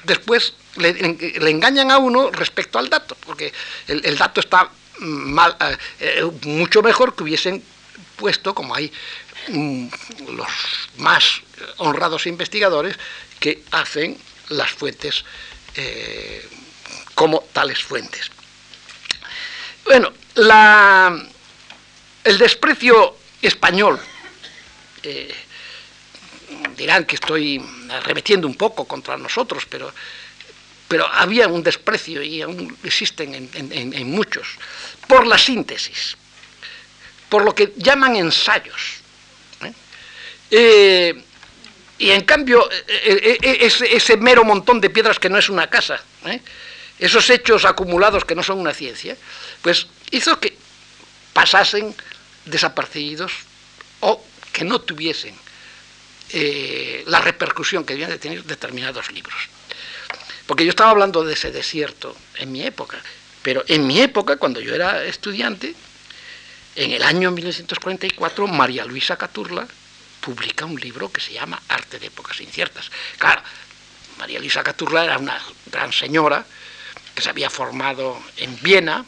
después le, engañan a uno respecto al dato, porque el, dato está mal, eh, eh, mucho mejor que hubiesen puesto, como hay mm, los más honrados investigadores, que hacen las fuentes eh, como tales fuentes. Bueno, la, el desprecio español dirán que estoy arremetiendo un poco contra nosotros, pero, pero había un desprecio y aún existen en, muchos, por la síntesis, por lo que llaman ensayos. ¿eh? Eh, y en cambio, eh, ese, mero montón de piedras que no es una casa, esos hechos acumulados que no son una ciencia, pues hizo que pasasen desapercibidos o que no tuviesen eh, la repercusión que debían de tener determinados libros. Porque yo estaba hablando de ese desierto en mi época, pero en mi época, cuando yo era estudiante, en el año 1944, María Luisa Caturla publica un libro que se llama Arte de épocas inciertas. Claro, María Luisa Caturla era una gran señora que se había formado en Viena,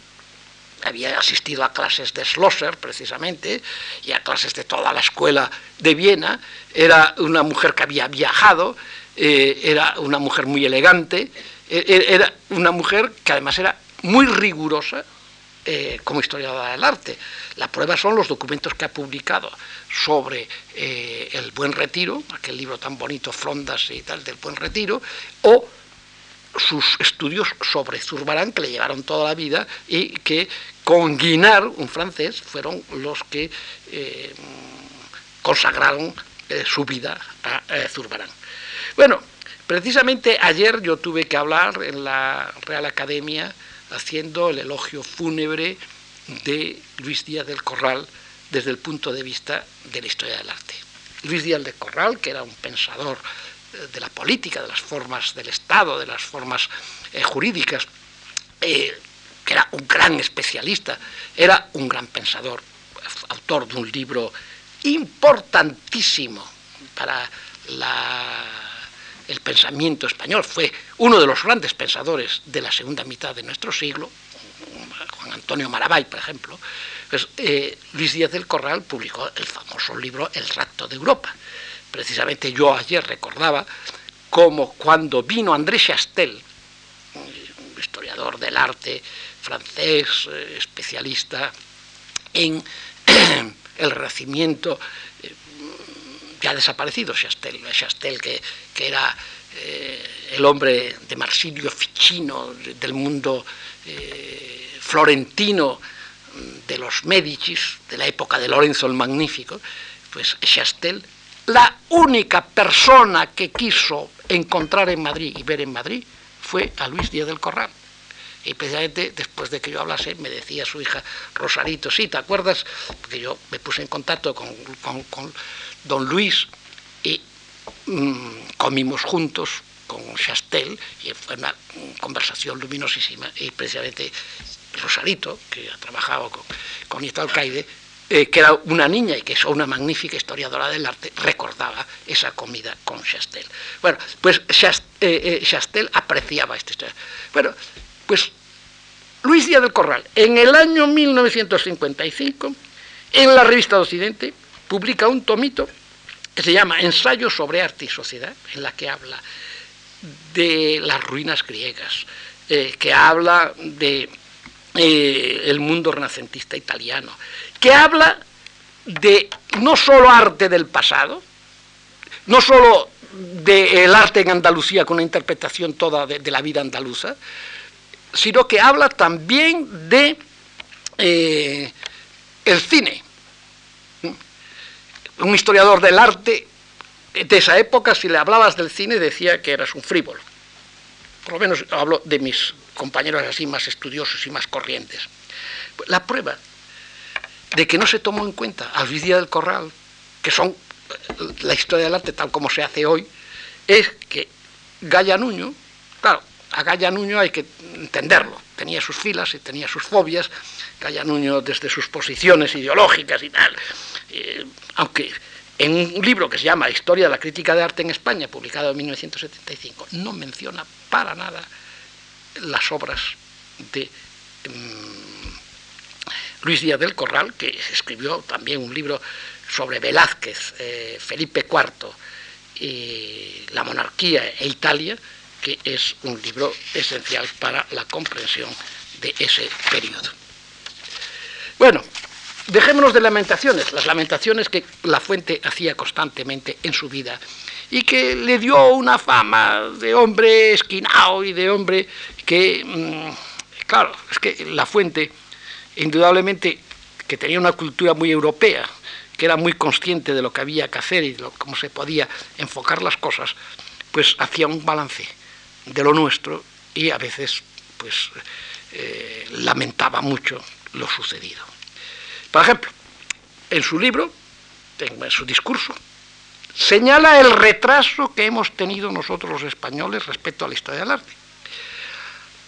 había asistido a clases de Schlosser, precisamente, y a clases de toda la escuela de Viena, era una mujer que había viajado, eh, era una mujer muy elegante, e, e, era una mujer que además era muy rigurosa eh, como historiadora del arte. La prueba son los documentos que ha publicado sobre eh, el Buen Retiro, aquel libro tan bonito, Frondas y tal, del Buen Retiro, o sus estudios sobre Zurbarán, que le llevaron toda la vida y que con Guinard, un francés, fueron los que eh, consagraron su vida a Zurbarán. Bueno, precisamente ayer yo tuve que hablar en la Real Academia haciendo el elogio fúnebre de Luis Díaz del Corral desde el punto de vista de la historia del arte. Luis Díaz del Corral, que era un pensador eh, de la política, de las formas del Estado, de las formas eh, jurídicas, eh, que era un gran especialista, era un gran pensador, autor de un libro importantísimo para la el pensamiento español, fue uno de los grandes pensadores de la segunda mitad de nuestro siglo, Juan Antonio Marabay, por ejemplo, pues, eh, Luis Díaz del Corral publicó el famoso libro El rapto de Europa. Precisamente yo ayer recordaba cómo cuando vino André Chastel, un historiador del arte francés, eh, especialista en el Renacimiento, ya desaparecido Chastel, Chastel que, que era eh, el hombre de Marsilio Ficino, del mundo eh, florentino de los Medicis, de la época de Lorenzo el Magnífico, pues Chastel, la única persona que quiso encontrar en Madrid y ver en Madrid fue a Luis Díaz del Corral. Y precisamente después de que yo hablase, me decía su hija Rosarito, sí, ¿te acuerdas? Porque yo me puse en contacto con, con don Luis y mm, comimos juntos con Chastel y fue una conversación luminosísima y precisamente Rosarito, que ha trabajado con, con Nieto Alcaide, eh, que era una niña y que es una magnífica historiadora del arte, recordaba esa comida con Chastel. Bueno, pues Chastel, eh, eh, apreciaba esta historia. Bueno, pues Luis Díaz del Corral, en el año 1955, en la revista de Occidente, publica un tomito que se llama Ensayo sobre arte y sociedad, en la que habla de las ruinas griegas, que habla de el mundo renacentista italiano, que habla de no solo arte del pasado, no solo del arte en Andalucía con una interpretación toda de, la vida andaluza, sino que habla también de eh, el cine, un historiador del arte de esa época, si le hablabas del cine, decía que eras un frívolo. Por lo menos hablo de mis compañeros así más estudiosos y más corrientes. La prueba de que no se tomó en cuenta. Al Luis del Corral, que son eh, la historia del arte tal como se hace hoy, es que Gaya Nuño, claro, a Gaya Nuño hay que entenderlo, tenía sus filas y tenía sus fobias, Gaya Nuño desde sus posiciones ideológicas y tal, eh, aunque en un libro que se llama Historia de la crítica de arte en España, publicado en 1975, no menciona para nada las obras de mm, Luis Díaz del Corral, que escribió también un libro sobre Velázquez, eh, Felipe IV y la monarquía e Italia, que es un libro esencial para la comprensión de ese periodo. Bueno, dejémonos de lamentaciones, las lamentaciones que La Fuente hacía constantemente en su vida y que le dio una fama de hombre esquinado y de hombre que, mm, claro, es que La Fuente, indudablemente, que tenía una cultura muy europea, que era muy consciente de lo que había que hacer y de cómo se podía enfocar las cosas, pues hacía un balance de lo nuestro y a veces pues eh, lamentaba mucho lo sucedido. Por ejemplo, en su libro, en su discurso, señala el retraso que hemos tenido nosotros los españoles respecto a la historia del arte.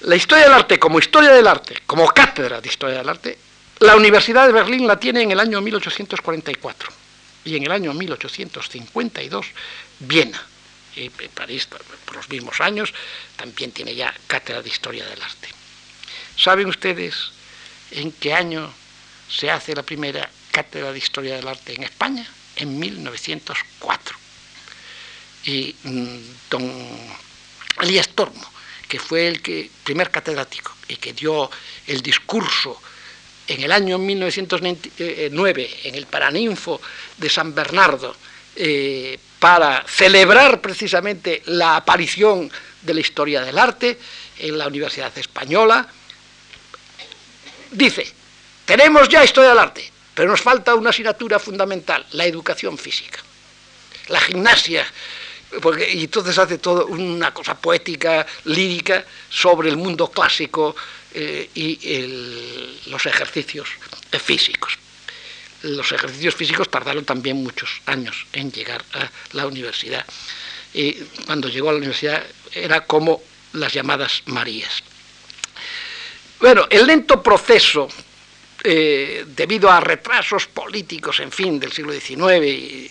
La historia del arte como historia del arte, como cátedra de historia del arte, la Universidad de Berlín la tiene en el año 1844 y en el año 1852 Viena. Y París, por los mismos años, también tiene ya cátedra de historia del arte. ¿Saben ustedes en qué año se hace la primera cátedra de historia del arte en España en 1904. Y mm, don Elías Tormo, que fue el que, primer catedrático y que dio el discurso en el año 1909 en el Paraninfo de San Bernardo eh, para celebrar precisamente la aparición de la historia del arte en la Universidad Española, dice, tenemos ya historia del arte, pero nos falta una asignatura fundamental, la educación física. La gimnasia y entonces hace todo una cosa poética, lírica, sobre el mundo clásico eh, y los ejercicios físicos. Los ejercicios físicos tardaron también muchos años en llegar a la universidad. Y cuando llegó a la universidad era como las llamadas Marías. Bueno, el lento proceso, eh, debido a retrasos políticos, en fin, del siglo XIX, y,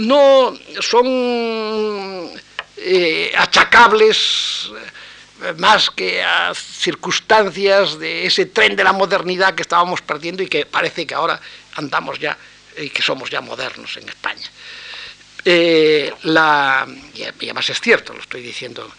no son eh, achacables eh, más que a circunstancias de ese tren de la modernidad que estábamos perdiendo y que parece que ahora andamos ya y que somos ya modernos en España. Eh, la, y además es cierto, lo estoy diciendo,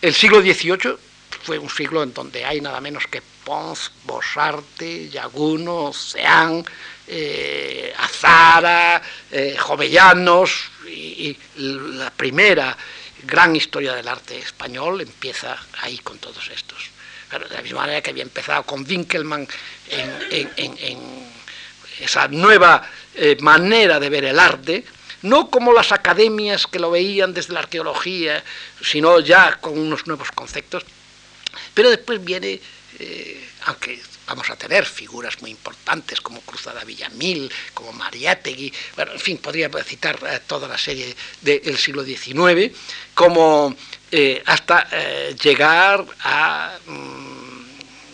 el siglo XVIII fue un siglo en donde hay nada menos que Pons, Bosarte, Yaguno, Ceán, eh, Azara, eh, Jovellanos, y, la primera gran historia del arte español empieza ahí con todos estos. de la misma manera que había empezado con Winkelmann en, esa nueva eh, manera de ver el arte, no como las academias que lo veían desde la arqueología, sino ya con unos nuevos conceptos. Pero después viene, aunque vamos a tener figuras muy importantes como Cruzada Villamil, como Mariátegui, bueno, en fin, podría citar eh, toda la serie del siglo XIX, como eh, hasta eh, llegar a mm,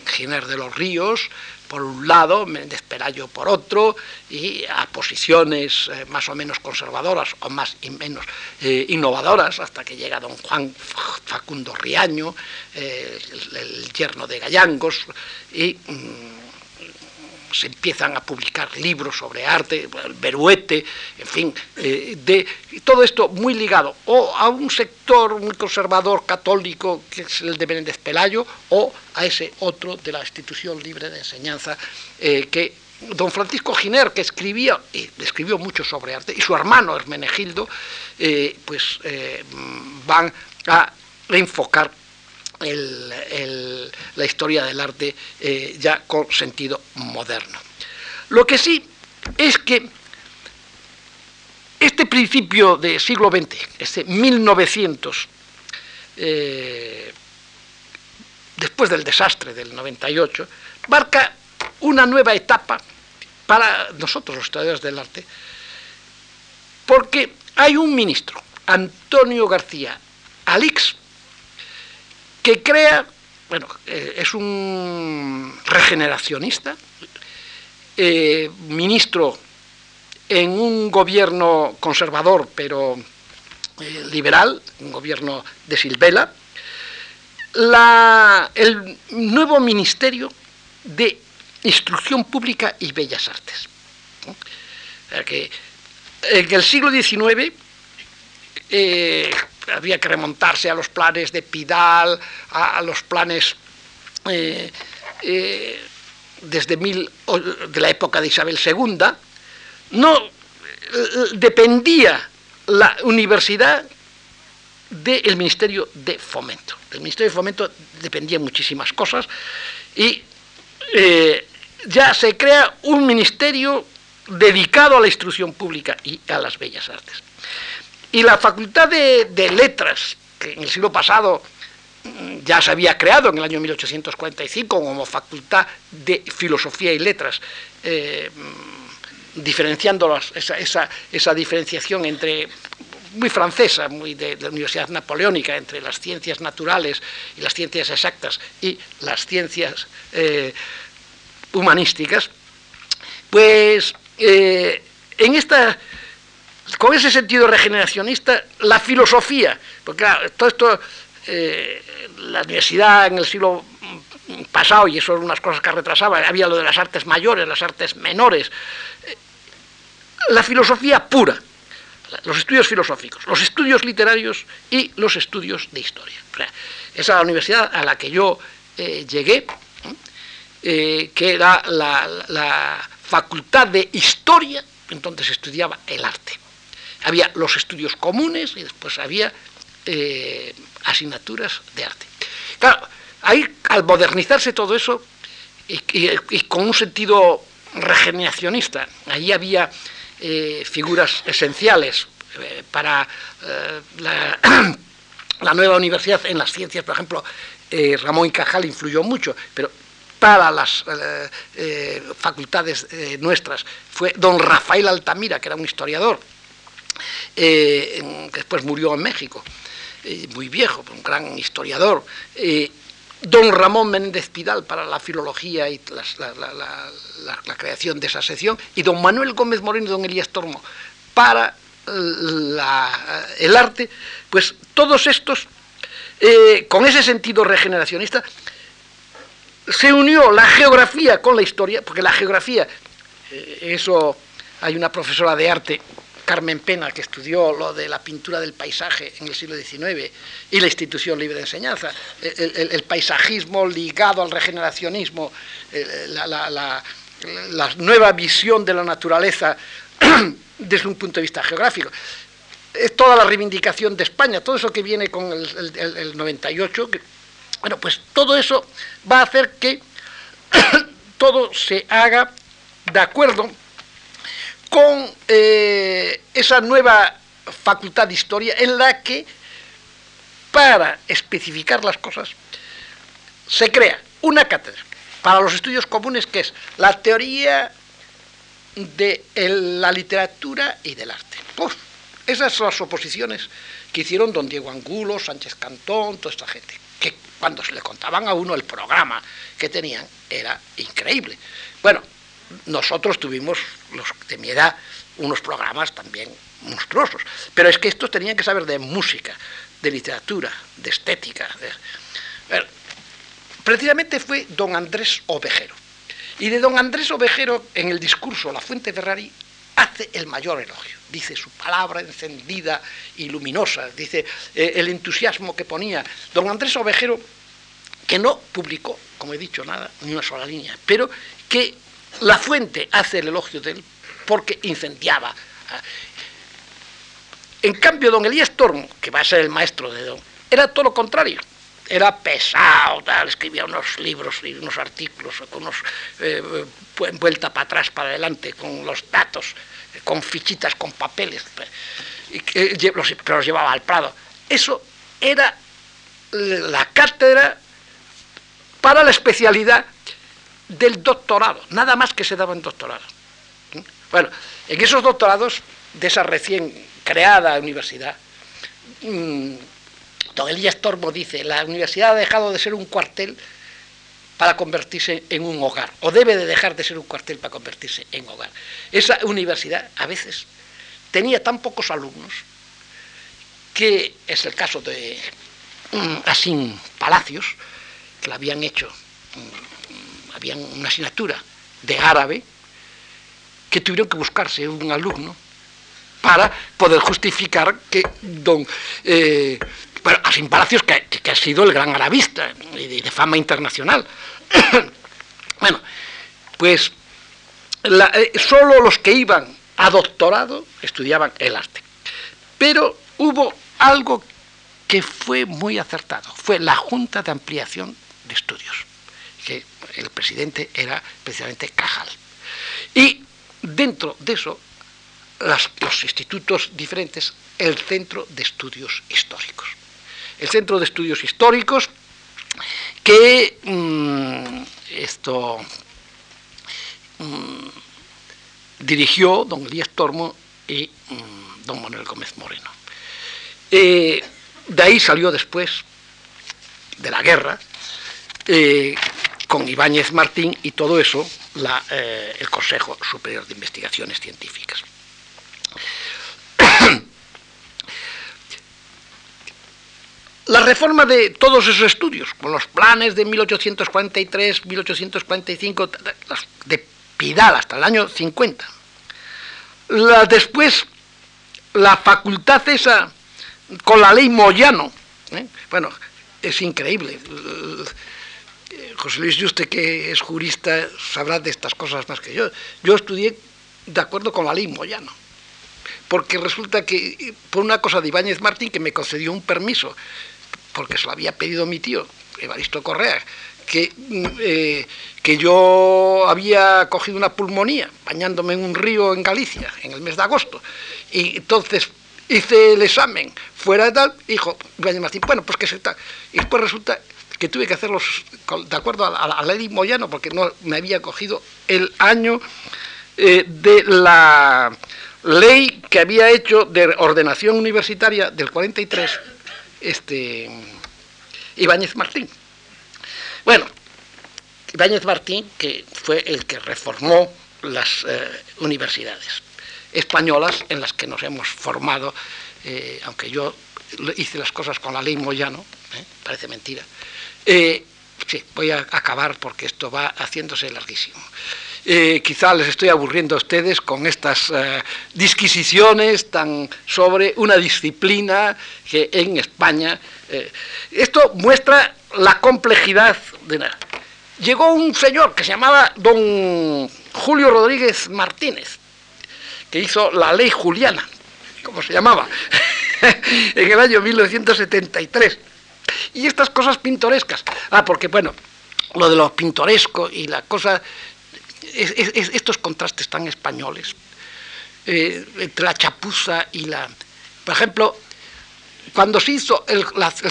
Giner de los Ríos, por un lado, Méndez Pelayo por otro, y a posiciones más o menos conservadoras o más y menos innovadoras, hasta que llega don Juan Facundo Riaño, el, yerno de Gallangos, y mm, se empiezan a publicar libros sobre arte, el Beruete, en fin, eh, de todo esto muy ligado o a un sector muy conservador católico, que es el de Menéndez Pelayo, o a ese otro de la institución libre de enseñanza eh, que don Francisco Giner, que escribía, y escribió mucho sobre arte, y su hermano Hermenegildo, eh, pues van a la historia del arte eh, ya con sentido moderno. Lo que sí es que este principio del siglo XX, este 1900, eh, después del desastre del 98, marca una nueva etapa para nosotros los estudiantes del arte, porque hay un ministro, Antonio García Alix, que crea, bueno, eh, es un regeneracionista, eh, ministro en un gobierno conservador pero eh, liberal, un gobierno de Silvela, el nuevo Ministerio de Instrucción Pública y Bellas Artes. que en el siglo XIX había que remontarse a los planes de Pidal, a, los planes eh, eh, desde mil, de la época de Isabel II, no eh, dependía la universidad del Ministerio de Fomento. Del Ministerio de Fomento dependían muchísimas cosas y ya se crea un ministerio dedicado a la instrucción pública y a las bellas artes. Y la Facultad de, Letras, que en el siglo pasado mm, ya se había creado en el año 1845 como Facultad de Filosofía y Letras, eh, mm, diferenciando esa, esa, diferenciación entre muy francesa, muy de, la Universidad Napoleónica, entre las ciencias naturales y las ciencias exactas y las ciencias eh, humanísticas, pues eh, en esta con ese sentido regeneracionista, la filosofía, porque todo esto, eh, la universidad en el siglo pasado, y eso eran unas cosas que retrasaba, había lo de las artes mayores, las artes menores, eh, la filosofía pura, los estudios filosóficos, los estudios literarios y los estudios de historia. esa es la universidad a la que yo eh, llegué, que era la, facultad de historia, entonces estudiaba el arte. Había los estudios comunes y después había asignaturas de arte. Claro, ahí al modernizarse todo eso y con un sentido regeneracionista, ahí había eh, figuras esenciales eh, para eh, la, nueva universidad en las ciencias, por ejemplo, Ramón y Cajal influyó mucho, pero para las facultades nuestras fue don Rafael Altamira, que era un historiador, que después murió en México, muy viejo, un gran historiador, don Ramón Méndez Pidal para la filología y la, creación de esa sección, y don Manuel Gómez Moreno y don Elías Tormo para el arte, pues todos estos, eh, con ese sentido regeneracionista, se unió la geografía con la historia, porque la geografía, eh, eso hay una profesora de arte Carmen Pena, que estudió lo de la pintura del paisaje en el siglo XIX, y la institución libre de enseñanza, el, paisajismo ligado al regeneracionismo, la, nueva visión de la naturaleza desde un punto de vista geográfico. Es toda la reivindicación de España, todo eso que viene con el, 98, bueno, pues todo eso va a hacer que todo se haga de acuerdo con eh, esa nueva facultad de historia en la que, para especificar las cosas, se crea una cátedra para los estudios comunes que es la teoría de la literatura y del arte. esas son las oposiciones que hicieron don Diego Angulo, Sánchez Cantón, toda esta gente, que cuando se le contaban a uno el programa que tenían era increíble. Bueno, nosotros tuvimos, los de mi edad, unos programas también monstruosos. Pero es que estos tenían que saber de música, de literatura, de estética. precisamente fue don Andrés Ovejero. Y de don Andrés Ovejero, en el discurso La Fuente Ferrari, hace el mayor elogio. Dice su palabra encendida y luminosa, dice eh, el entusiasmo que ponía. Don Andrés Ovejero, que no publicó, como he dicho, nada, ni una sola línea, pero que la fuente hace el elogio de él porque incendiaba. En cambio, don Elías Tormo, que va a ser el maestro de don, era todo lo contrario. Era pesado, tal, escribía unos libros y unos artículos, con unos eh, vuelta para atrás, para adelante, con los datos, con fichitas, con papeles, pero los llevaba al Prado. Eso era la cátedra para la especialidad del doctorado, nada más que se daba en doctorado. Bueno, en esos doctorados de esa recién creada universidad, mm, don Elías Tormo dice, la universidad ha dejado de ser un cuartel para convertirse en un hogar, o debe de dejar de ser un cuartel para convertirse en hogar. Esa universidad a veces tenía tan pocos alumnos que es el caso de mm, Asín Palacios, que la habían hecho mm, había una asignatura de árabe que tuvieron que buscarse un alumno para poder justificar que don eh, bueno, Palacios, que, ha sido el gran arabista de, de fama internacional. bueno, pues eh, solo los que iban a doctorado estudiaban el arte. Pero hubo algo que fue muy acertado, fue la Junta de Ampliación de Estudios que el presidente era precisamente Cajal. Y dentro de eso, los institutos diferentes, el Centro de Estudios Históricos. El Centro de Estudios Históricos que mm, esto mm, dirigió don Elías Tormo y mm, don Manuel Gómez Moreno. Eh, de ahí salió después de la guerra eh, con Ibáñez Martín y todo eso eh, el Consejo Superior de Investigaciones Científicas. La reforma de todos esos estudios, con los planes de 1843, 1845, de Pidal hasta el año 50. después, la facultad esa, con la ley Moyano, ¿eh? bueno, es increíble José Luis, y usted que es jurista sabrá de estas cosas más que yo. Yo estudié de acuerdo con la ley Moyano, porque resulta que por una cosa de Ibáñez Martín que me concedió un permiso, porque se lo había pedido mi tío, Evaristo Correa, que, mm, eh, que yo había cogido una pulmonía bañándome en un río en Galicia en el mes de agosto. Y entonces hice el examen fuera de tal, dijo Ibáñez Martín, bueno, pues que se está. Y después resulta que tuve que hacerlos de acuerdo a la, ley Moyano, porque no me había cogido el año eh, de la ley que había hecho de ordenación universitaria del 43, este, Ibáñez Martín. Bueno, Ibáñez Martín, que fue el que reformó las eh, universidades españolas en las que nos hemos formado, eh, aunque yo hice las cosas con la ley Moyano, parece mentira, eh, sí, voy a acabar porque esto va haciéndose larguísimo. Eh, quizá les estoy aburriendo a ustedes con estas eh, disquisiciones tan sobre una disciplina que en España. esto muestra la complejidad de nada. Llegó un señor que se llamaba don Julio Rodríguez Martínez, que hizo la ley juliana, como se llamaba, en el año 1973 y estas cosas pintorescas. Ah, porque bueno, lo de lo pintoresco y la cosa, estos contrastes tan españoles, eh, entre la chapuza y la... Por ejemplo, cuando se hizo el,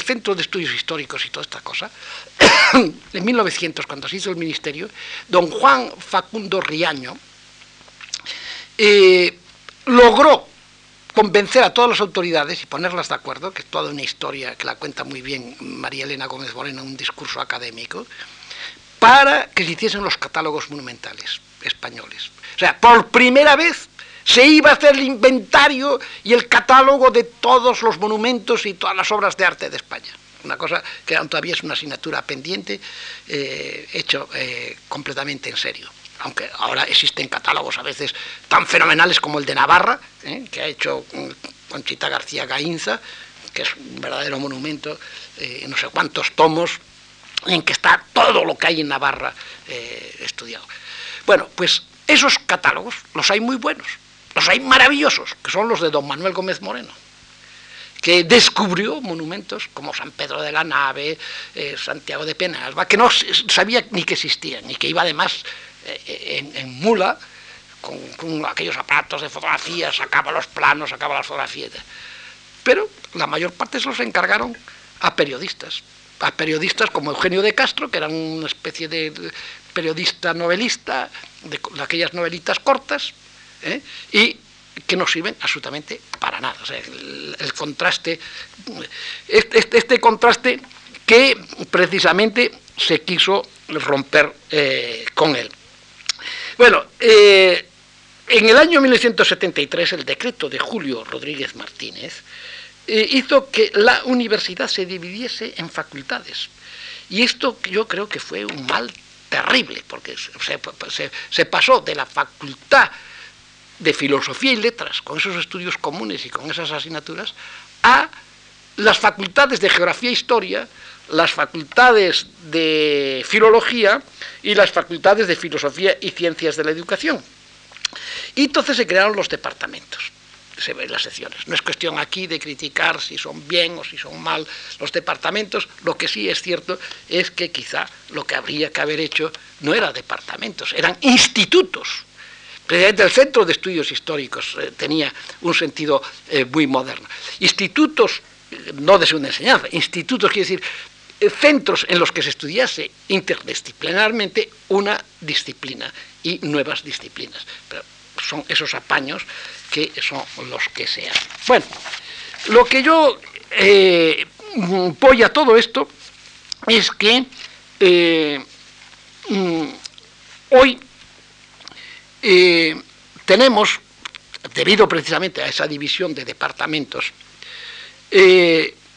Centro de Estudios Históricos y toda esta cosa, en 1900, cuando se hizo el ministerio, don Juan Facundo Riaño eh, logró convencer a todas las autoridades y ponerlas de acuerdo, que es toda una historia que la cuenta muy bien María Elena Gómez Moreno en un discurso académico, para que se hiciesen los catálogos monumentales españoles. O sea, por primera vez se iba a hacer el inventario y el catálogo de todos los monumentos y todas las obras de arte de España. Una cosa que todavía es una asignatura pendiente, eh, hecho eh, completamente en serio aunque ahora existen catálogos a veces tan fenomenales como el de Navarra, ¿eh? que ha hecho Conchita García Gainza, que es un verdadero monumento, eh, no sé cuántos tomos, en que está todo lo que hay en Navarra eh, estudiado. Bueno, pues esos catálogos los hay muy buenos, los hay maravillosos, que son los de don Manuel Gómez Moreno que descubrió monumentos como San Pedro de la Nave, Santiago de Penalba, que no sabía ni que existían y que iba además eh, en, mula, con, aquellos aparatos de fotografía, sacaba los planos, sacaba las fotografías. Pero la mayor parte se los encargaron a periodistas, a periodistas como Eugenio de Castro, que era una especie de periodista novelista, de, aquellas novelitas cortas, ¿eh? y que no sirven absolutamente para nada. el, contraste, este, este, contraste que precisamente se quiso romper eh, con él. Bueno, eh, en el año 1973 el decreto de Julio Rodríguez Martínez eh, hizo que la universidad se dividiese en facultades. Y esto yo creo que fue un mal terrible, porque se, pasó de la facultad de filosofía y letras, con esos estudios comunes y con esas asignaturas, a las facultades de geografía e historia, las facultades de filología y las facultades de filosofía y ciencias de la educación. Y entonces se crearon los departamentos, se ven las secciones. No es cuestión aquí de criticar si son bien o si son mal los departamentos, lo que sí es cierto es que quizá lo que habría que haber hecho no era departamentos, eran institutos. Precisamente el Centro de Estudios Históricos eh, tenía un sentido eh, muy moderno. Institutos eh, no de segunda enseñanza, institutos quiere decir centros en los que se estudiase interdisciplinarmente una disciplina y nuevas disciplinas. Pero son esos apaños que son los que se hacen. Bueno, lo que yo eh, voy a todo esto es que eh, mm, hoy eh, tenemos, debido precisamente a esa división de departamentos,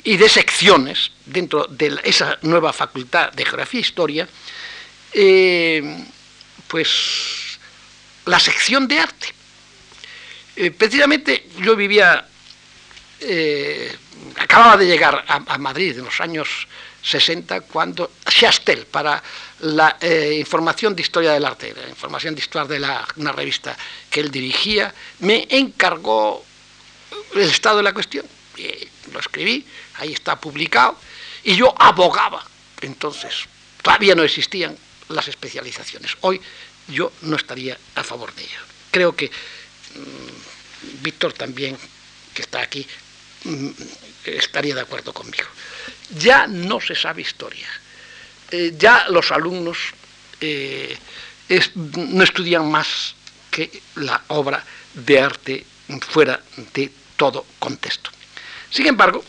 y de secciones dentro de esa nueva facultad de Geografía e Historia, eh, pues la sección de arte. Eh, precisamente yo vivía eh, acababa de llegar a, Madrid en los años 60 cuando Chastel, para la información de historia del arte, la información de historia de la, una revista que él dirigía, me encargó el estado de la cuestión. Lo escribí, ahí está publicado, y yo abogaba. Entonces, todavía no existían las especializaciones. Hoy yo no estaría a favor de ello. Creo que mm, Víctor también, que está aquí, mm, estaría de acuerdo conmigo. Ya no se sabe historia. Eh, ya los alumnos eh, no estudian más que la obra de arte fuera de todo contexto. Sin embargo,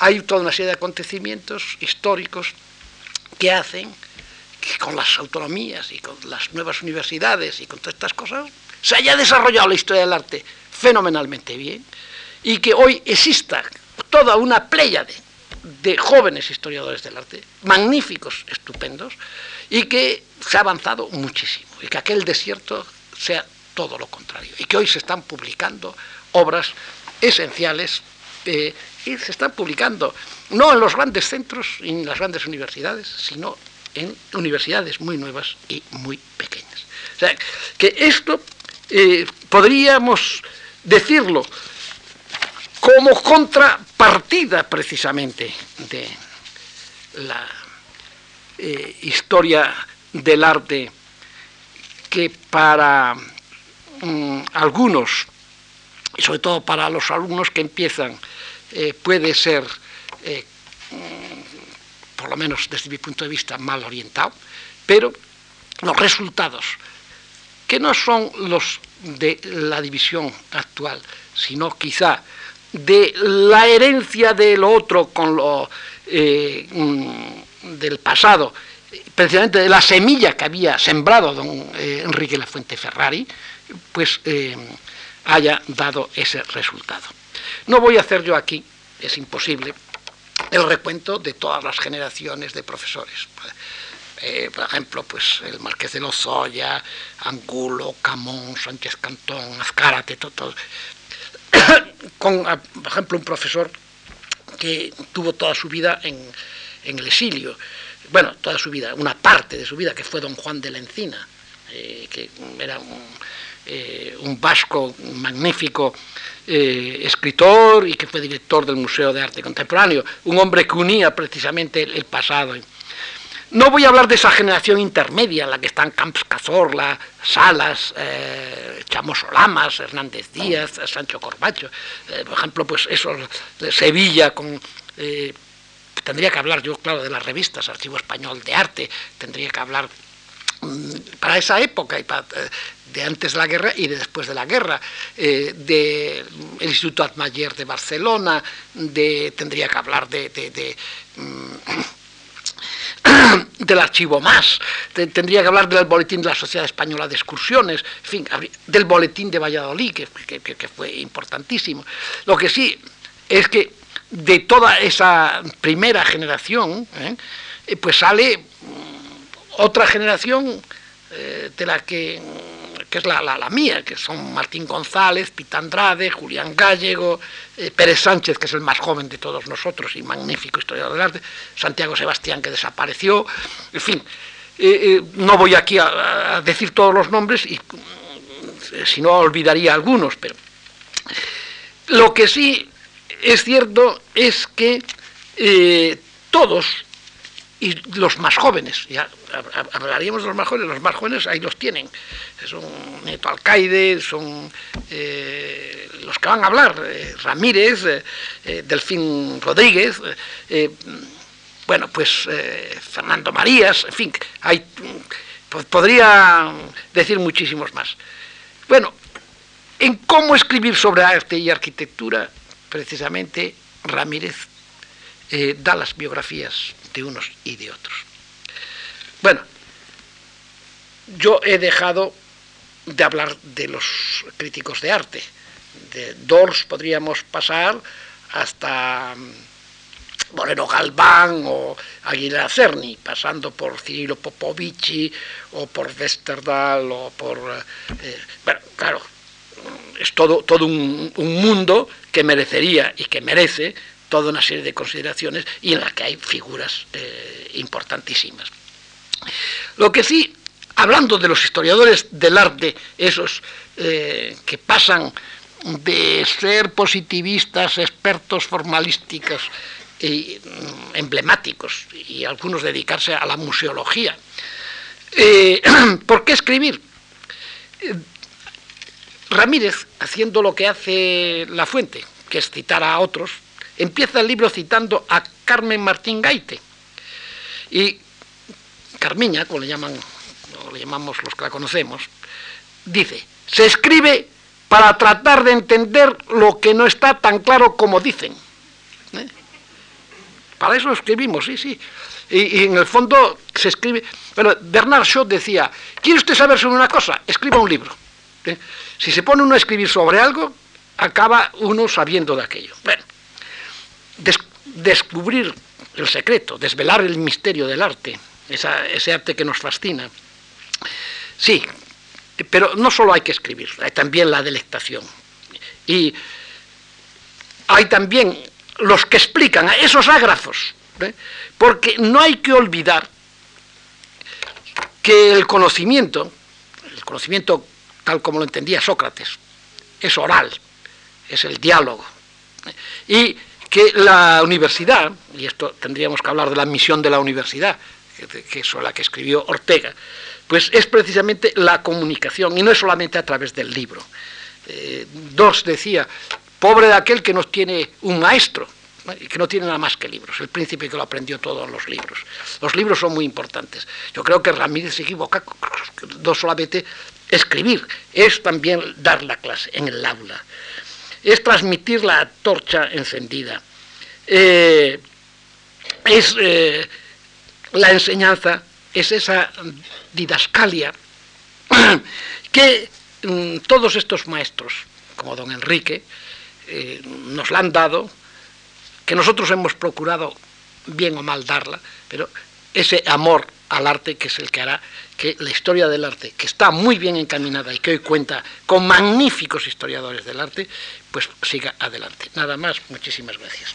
hay toda una serie de acontecimientos históricos que hacen que con las autonomías y con las nuevas universidades y con todas estas cosas se haya desarrollado la historia del arte fenomenalmente bien y que hoy exista toda una pléyade de jóvenes historiadores del arte, magníficos, estupendos, y que se ha avanzado muchísimo, y que aquel desierto sea todo lo contrario, y que hoy se están publicando obras esenciales eh, y se están publicando no en los grandes centros y en las grandes universidades, sino en universidades muy nuevas y muy pequeñas. O sea, que esto eh, podríamos decirlo como contrapartida precisamente de la eh, historia del arte que para mm, algunos, y sobre todo para los alumnos que empiezan, eh, puede ser por lo menos desde mi punto de vista, mal orientado, pero los resultados, que no son los de la división actual, sino quizá de la herencia del otro con lo eh, mm, del pasado, precisamente de la semilla que había sembrado don eh, Enrique Lafuente Ferrari, pues eh, haya dado ese resultado. No voy a hacer yo aquí, es imposible, el recuento de todas las generaciones de profesores. Eh, por ejemplo, pues el Marqués de Lozoya, Angulo, Camón, Sánchez Cantón, Azcárate, todo, con, ah, por ejemplo, un profesor que tuvo toda su vida en, el exilio, bueno, toda su vida, una parte de su vida, que fue don Juan de la Encina, eh, que era un, eh, un vasco magnífico eh, escritor y que fue director del Museo de Arte Contemporáneo, un hombre que unía precisamente el, pasado. No voy a hablar de esa generación intermedia la que están Camps Cazorla, Salas, eh, Chamos Olamas, Hernández Díaz, Sancho Corbacho, eh, por ejemplo, pues eso, Sevilla con... tendría que hablar yo, claro, de las revistas, Archivo Español de Arte, tendría que hablar para esa época y para, de antes de la guerra y de después de la guerra, eh, del Instituto Atmayer de Barcelona, de, tendría que hablar de, mm, del archivo más, tendría que hablar del boletín de la Sociedad Española de Excursiones, en fin, del boletín de Valladolid, que, fue importantísimo. Lo que sí es que de toda esa primera generación, ¿eh? Eh, pues sale mm, otra generación de la que que es la, la, mía, que son Martín González, Pita Andrade, Julián Gallego, eh, Pérez Sánchez, que es el más joven de todos nosotros y magnífico historiador del arte, Santiago Sebastián, que desapareció, en fin, eh, eh, no voy aquí a, decir todos los nombres, y si no olvidaría algunos, pero lo que sí es cierto es que todos y los más jóvenes, ya hablaríamos de los más jóvenes, los más jóvenes ahí los tienen, son Neto Alcaide, son eh, los que van a hablar, eh, Ramírez, eh, Delfín Rodríguez, bueno, pues Fernando Marías, en fin, hay, podría decir muchísimos más. Bueno, en cómo escribir sobre arte y arquitectura, precisamente Ramírez da las biografías de unos y de otros. Bueno, yo he dejado de hablar de los críticos de arte. De Dors podríamos pasar hasta mm, Moreno Galván o Aguilera Cerny, pasando por Cirilo Popovici o por Westerdal o por... Eh, bueno, claro, es todo, todo un, mundo que merecería y que merece toda una serie de consideraciones y en la que hay figuras eh, importantísimas. Lo que sí, hablando de los historiadores del arte, esos eh, que pasan de ser positivistas, expertos formalísticos y mm, emblemáticos, y algunos dedicarse a la museología. Eh, ¿Por qué escribir? Ramírez, haciendo lo que hace La Fuente, que es citar a otros, empieza el libro citando a Carmen Martín Gaite. Y Carmiña, como le llaman, o le llamamos los que la conocemos, dice, se escribe para tratar de entender lo que no está tan claro como dicen. ¿Eh? Para eso escribimos, sí, sí. Y, en el fondo se escribe... Bueno, Bernard Shaw decía, ¿quiere usted saber sobre una cosa? Escriba un libro. ¿Eh? Si se pone uno a escribir sobre algo, acaba uno sabiendo de aquello. Bueno, descubrir el secreto, desvelar el misterio del arte, ese arte que nos fascina. Sí, pero no solo hay que escribir, hay también la delectación. Y hay también los que explican esos ágrafos, ¿eh? porque no hay que olvidar que el conocimiento, el conocimiento tal como lo entendía Sócrates, es oral, es el diálogo. Y que la universidad, y esto tendríamos que hablar de la misión de la universidad, que es la que escribió Ortega, pues es precisamente la comunicación, y no es solamente a través del libro. Eh, Dos decía, pobre de aquel que no tiene un maestro, y que no tiene nada más que libros, el príncipe que lo aprendió todo en los libros. Los libros son muy importantes. Yo creo que Ramírez se equivoca, no solamente escribir, es también dar la clase en el aula, es transmitir la torcha encendida, eh, es eh, la enseñanza, es esa didascalia que mm, todos estos maestros, como don Enrique, eh, nos la han dado, que nosotros hemos procurado bien o mal darla, pero ese amor al arte que es el que hará que la historia del arte, que está muy bien encaminada y que hoy cuenta con magníficos historiadores del arte, pues siga adelante. Nada más, muchísimas gracias.